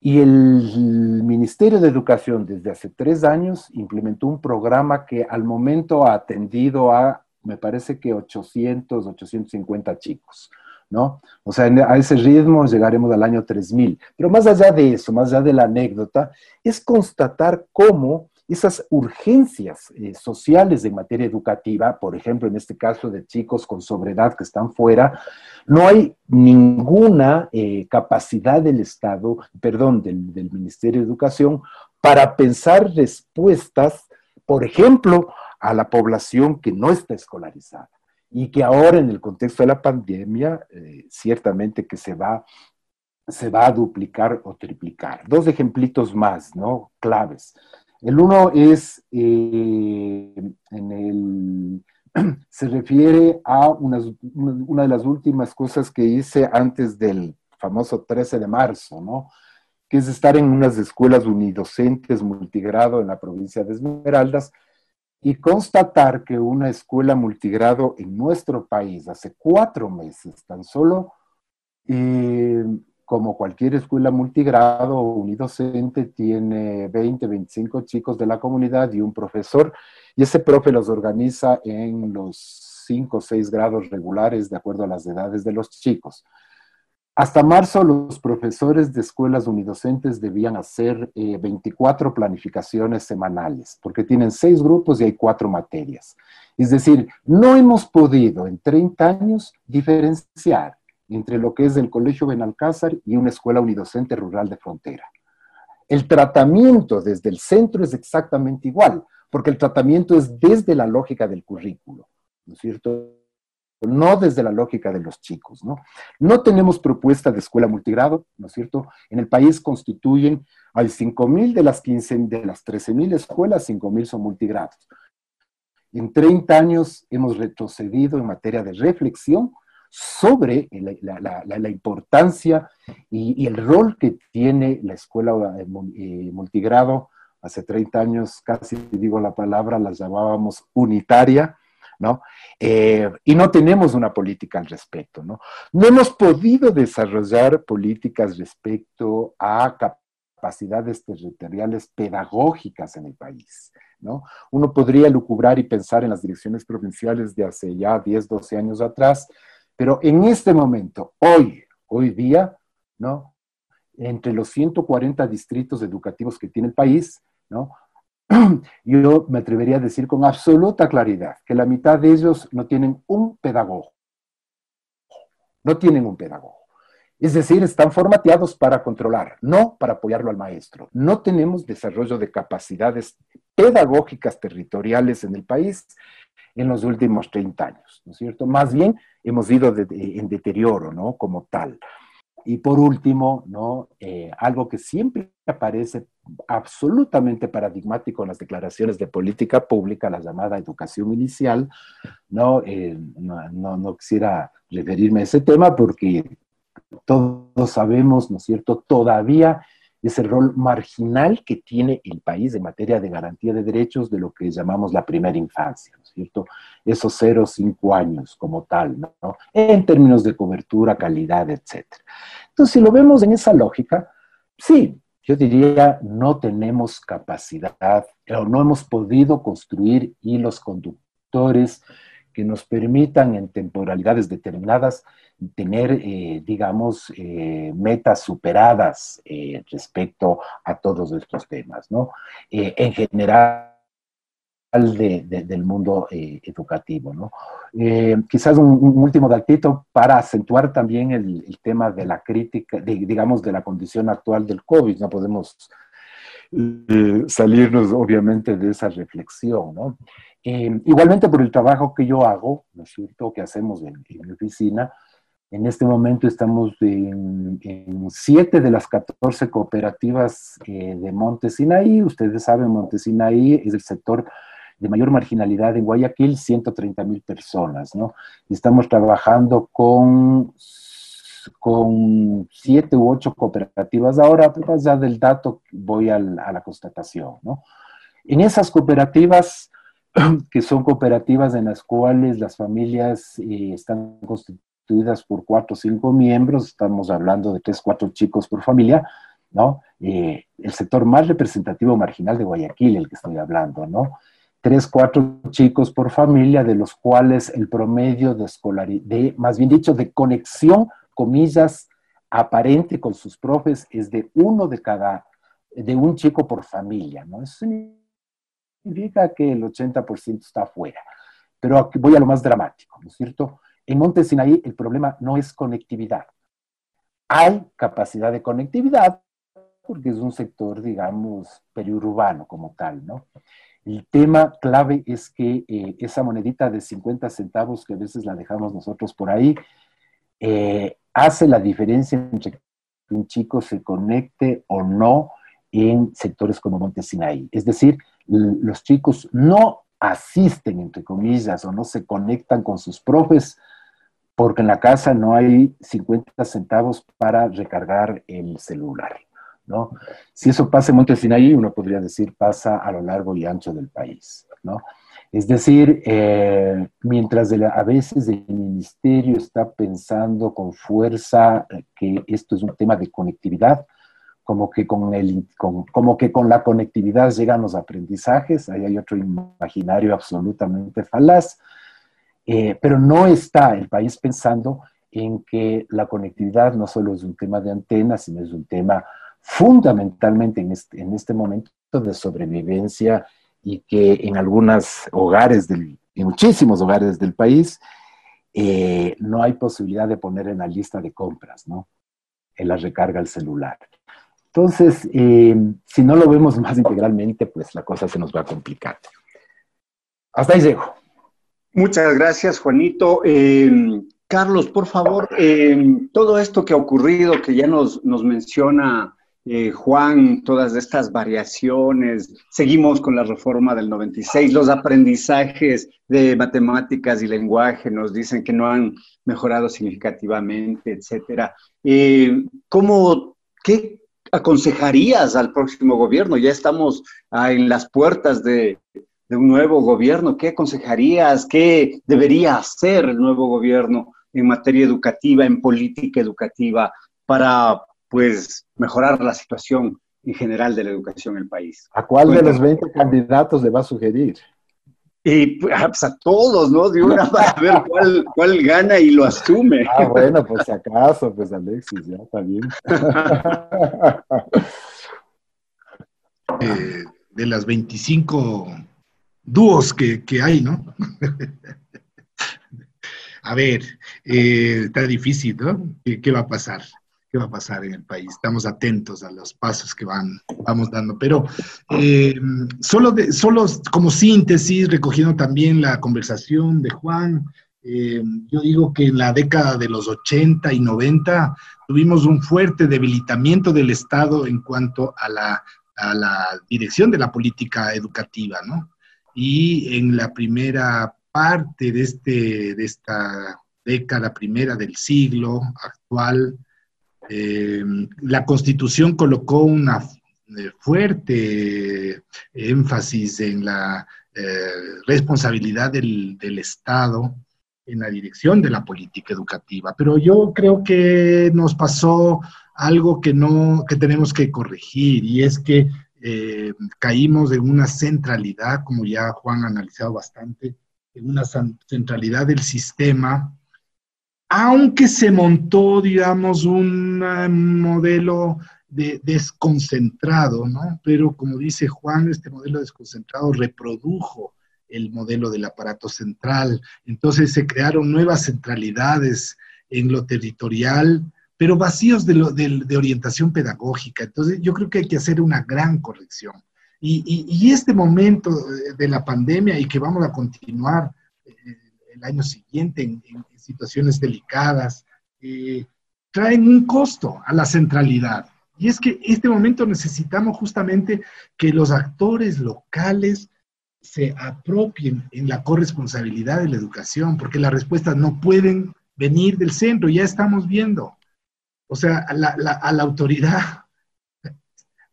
Speaker 2: Y el Ministerio de Educación desde hace tres años implementó un programa que al momento ha atendido a me parece que 800, 850 chicos. ¿No? O sea, a ese ritmo llegaremos al año 3000. Pero más allá de eso, más allá de la anécdota, es constatar cómo esas urgencias eh, sociales en materia educativa, por ejemplo, en este caso de chicos con sobredad que están fuera, no hay ninguna eh, capacidad del Estado, perdón, del, del Ministerio de Educación para pensar respuestas, por ejemplo, a la población que no está escolarizada y que ahora en el contexto de la pandemia eh, ciertamente que se va, se va a duplicar o triplicar. Dos ejemplitos más, ¿no? Claves. El uno es, eh, en el, *clears throat* se refiere a una de las últimas cosas que hice antes del famoso 13 de marzo, ¿no? que es estar en unas escuelas unidocentes multigrado en la provincia de Esmeraldas, y constatar que una escuela multigrado en nuestro país hace cuatro meses tan solo, eh, como cualquier escuela multigrado unidocente, tiene 20, 25 chicos de la comunidad y un profesor, y ese profe los organiza en los 5 o 6 grados regulares de acuerdo a las edades de los chicos. Hasta marzo, los profesores de escuelas unidocentes debían hacer 24 eh, planificaciones semanales, porque tienen seis grupos y hay cuatro materias. Es decir, no hemos podido en 30 años diferenciar entre lo que es el Colegio Benalcázar y una escuela unidocente rural de frontera. El tratamiento desde el centro es exactamente igual, porque el tratamiento es desde la lógica del currículo, ¿no es cierto? No desde la lógica de los chicos, ¿no? No tenemos propuesta de escuela multigrado, ¿no es cierto? En el país constituyen, hay 5.000 de las 15, de las 13.000 escuelas, 5.000 son multigrados. En 30 años hemos retrocedido en materia de reflexión sobre la, importancia y, el rol que tiene la escuela eh, eh, multigrado. Hace 30 años, casi digo la palabra, las llamábamos unitaria, ¿no? Eh, y no tenemos una política al respecto, ¿no? No hemos podido desarrollar políticas respecto a capacidades territoriales pedagógicas en el país, ¿no? Uno podría lucubrar y pensar en las direcciones provinciales de hace ya 10, 12 años atrás, pero en este momento, hoy, hoy día, ¿no? Entre los 140 distritos educativos que tiene el país, ¿no? *clears throat* yo me atrevería a decir con absoluta claridad que la mitad de ellos no tienen un pedagogo. No tienen un pedagogo. Es decir, están formateados para controlar, no para apoyarlo al maestro. No tenemos desarrollo de capacidades pedagógicas territoriales en el país en los últimos 30 años, ¿no es cierto? Más bien hemos ido en deterioro, ¿no? Como tal. Y por último, ¿no? Eh, algo que siempre aparece absolutamente paradigmático en las declaraciones de política pública, la llamada educación inicial, ¿no? Eh, no, no, quisiera referirme a ese tema porque todos sabemos, ¿no es cierto?, todavía ese rol marginal que tiene el país en materia de garantía de derechos de lo que llamamos la primera infancia, ¿no es cierto? Esos 0, 5 años como tal, ¿no? En términos de cobertura, calidad, etc. Entonces, si lo vemos en esa lógica, sí, yo diría, no tenemos capacidad o no hemos podido construir hilos conductores que nos permitan en temporalidades determinadas tener, eh, digamos, eh, metas superadas eh, respecto a todos estos temas, ¿no? en general del mundo educativo, ¿no? quizás un, último datito para acentuar también el, tema de la crítica, digamos, de la condición actual del COVID, no podemos salirnos obviamente de esa reflexión, ¿no? Igualmente por el trabajo que yo hago, ¿no es cierto?, que hacemos en, en mi oficina, en este momento estamos en, siete de las 14 cooperativas eh, de Monte Sinaí. Ustedes saben, Monte Sinaí es el sector de mayor marginalidad en Guayaquil, 130 mil personas, ¿no? Y estamos trabajando con, con siete u ocho cooperativas. Ahora, más allá del dato, voy a la constatación, ¿no? En esas cooperativas, *clears throat* que son cooperativas en las cuales las familias eh, están constituidas, por cuatro o cinco miembros, estamos hablando de tres, cuatro chicos por familia, ¿no? Eh, el sector más representativo marginal de Guayaquil, el que estoy hablando, ¿no? tres, cuatro chicos por familia, de los cuales el promedio de escolaridad, más bien dicho, de conexión, comillas, aparente con sus profes es de uno de cada, de un chico por familia, ¿no? Eso significa que el 80% está afuera. Pero voy a lo más dramático, ¿no es cierto? En Monte Sinaí el problema no es conectividad. Hay capacidad de conectividad porque es un sector, digamos, periurbano como tal, ¿no? El tema clave es que eh, esa monedita de 50 centavos que a veces la dejamos nosotros por ahí, eh, hace la diferencia entre que un chico se conecte o no en sectores como Monte Sinaí. Es decir, los chicos no asisten, entre comillas, o no se conectan con sus profes porque en la casa no hay 50 centavos para recargar el celular. ¿no? Si eso pasa en Monte Sinaí, uno podría decir pasa a lo largo y ancho del país. ¿no? Es decir, eh, mientras a veces el ministerio está pensando con fuerza que esto es un tema de conectividad, como que con, el, como que con la conectividad llegan los aprendizajes, ahí hay otro imaginario absolutamente falaz, eh, pero no está el país pensando en que la conectividad no solo es un tema de antenas, sino es un tema fundamentalmente en este, en este momento de sobrevivencia y que en algunos hogares, del, en muchísimos hogares del país, eh, no hay posibilidad de poner en la lista de compras, ¿no? En la recarga al celular. Entonces, eh, si no lo vemos más integralmente, pues la cosa se nos va a complicar. Hasta ahí llego.
Speaker 1: Muchas gracias, Juanito. Eh, Carlos, por favor, todo esto que ha ocurrido, que ya nos, nos menciona eh, Juan, todas estas variaciones. Seguimos con la reforma del 96. Los aprendizajes de matemáticas y lenguaje nos dicen que no han mejorado significativamente, etcétera. Eh, ¿Cómo, qué aconsejarías al próximo gobierno? Ya estamos ah, en las puertas de, de un nuevo gobierno. ¿Qué aconsejarías? ¿Qué debería hacer el nuevo gobierno en materia educativa, en política educativa, para pues mejorar la situación en general de la educación en el país.
Speaker 2: ¿A cuál de los 20 candidatos le va a sugerir?
Speaker 1: Y pues, a todos, ¿no? De una *laughs* para ver cuál, cuál gana y lo asume.
Speaker 2: Ah, bueno, pues acaso, pues Alexis, ya está bien. *laughs*
Speaker 3: Eh, de las 25 dúos que, que hay, ¿no? *laughs* a ver, eh, está difícil, ¿no? ¿Qué va a pasar? Qué va a pasar en el país. Estamos atentos a los pasos que van, vamos dando. Pero eh, solo, de, solo como síntesis, recogiendo también la conversación de Juan, eh, yo digo que en la década de los 80 y 90 tuvimos un fuerte debilitamiento del Estado en cuanto a la, a la dirección de la política educativa, ¿no? Y en la primera parte de, este, de esta década primera del siglo actual, eh, la Constitución colocó una eh, fuerte énfasis en la eh, responsabilidad del, Estado en la dirección de la política educativa, pero yo creo que nos pasó algo que no que tenemos que corregir y es que caímos en una centralidad, como ya Juan ha analizado bastante, en una centralidad del sistema aunque se montó, digamos, un modelo de desconcentrado, ¿no? Pero como dice Juan, este modelo desconcentrado reprodujo el modelo del aparato central. Entonces se crearon nuevas centralidades en lo territorial, pero vacíos de, de, orientación pedagógica. Entonces yo creo que hay que hacer una gran corrección. Y, este momento de la pandemia y que vamos a continuar eh, el año siguiente en, situaciones delicadas, eh, traen un costo a la centralidad. Y es que en este momento necesitamos justamente que los actores locales se apropien en la corresponsabilidad de la educación, porque las respuestas no pueden venir del centro, ya estamos viendo. O sea, a la, autoridad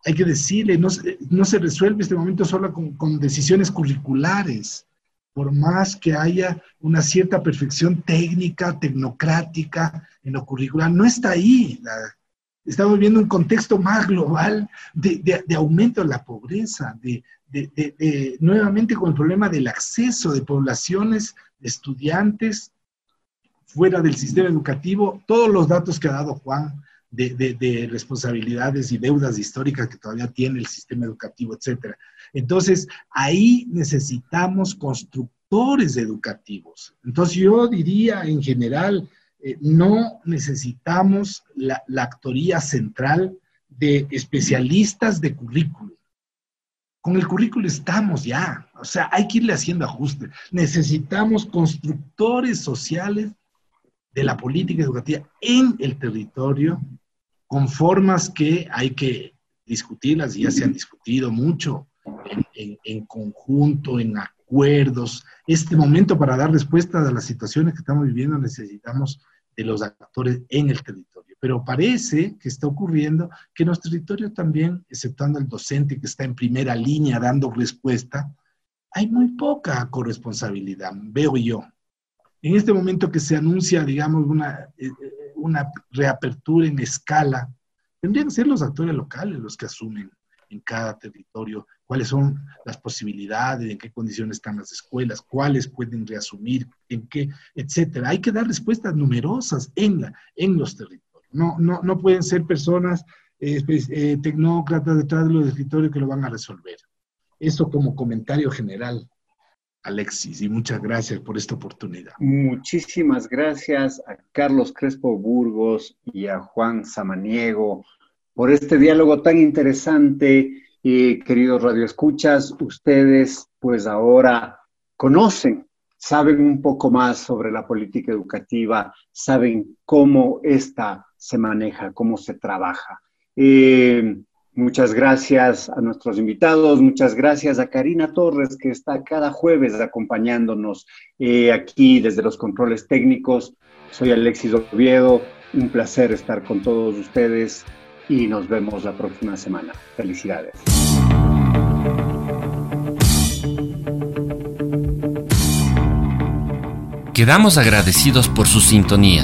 Speaker 3: hay que decirle, no, no, se resuelve este momento solo con, con decisiones curriculares por más que haya una cierta perfección técnica, tecnocrática en lo curricular, no está ahí. estamos viendo un contexto más global de, aumento de la pobreza, de, nuevamente con el problema del acceso de poblaciones, de estudiantes fuera del sistema educativo, todos los datos que ha dado Juan de, responsabilidades y deudas históricas que todavía tiene el sistema educativo, etcétera. Entonces, ahí necesitamos constructores educativos. Entonces, yo diría en general, eh, no necesitamos la, la actoría central de especialistas de currículum. Con el currículo estamos ya, o sea, hay que irle haciendo ajustes. Necesitamos constructores sociales de la política educativa en el territorio con formas que hay que discutirlas ya se han discutido mucho en, conjunto, en acuerdos. Este momento para dar respuesta a las situaciones que estamos viviendo necesitamos de los actores en el territorio. Pero parece que está ocurriendo que en los territorios también, exceptuando el docente que está en primera línea dando respuesta, hay muy poca corresponsabilidad, veo yo. En este momento que se anuncia, digamos, una, eh, eh, una reapertura en escala, tendrían que ser los actores locales los que asumen en cada territorio cuáles son las posibilidades, en qué condiciones están las escuelas, cuáles pueden reasumir, en qué, etcétera. Hay que dar respuestas numerosas en, la, en los territorios. No, no, no pueden ser personas eh, tecnócratas detrás de los escritorios que lo van a resolver. Eso como comentario general. Alexis, y muchas gracias por esta oportunidad.
Speaker 1: Muchísimas gracias a Carlos Crespo Burgos y a Juan Samaniego por este diálogo tan interesante. Queridos radioescuchas, ustedes pues ahora conocen, saben un poco más sobre la política educativa, saben cómo esta se maneja, cómo se trabaja. Eh, Muchas gracias a nuestros invitados, muchas gracias a Karina Torres, que está cada jueves acompañándonos eh, aquí desde los controles técnicos. Soy Alexis Oviedo, un placer estar con todos ustedes y nos vemos la próxima semana. Felicidades.
Speaker 7: Quedamos agradecidos por su sintonía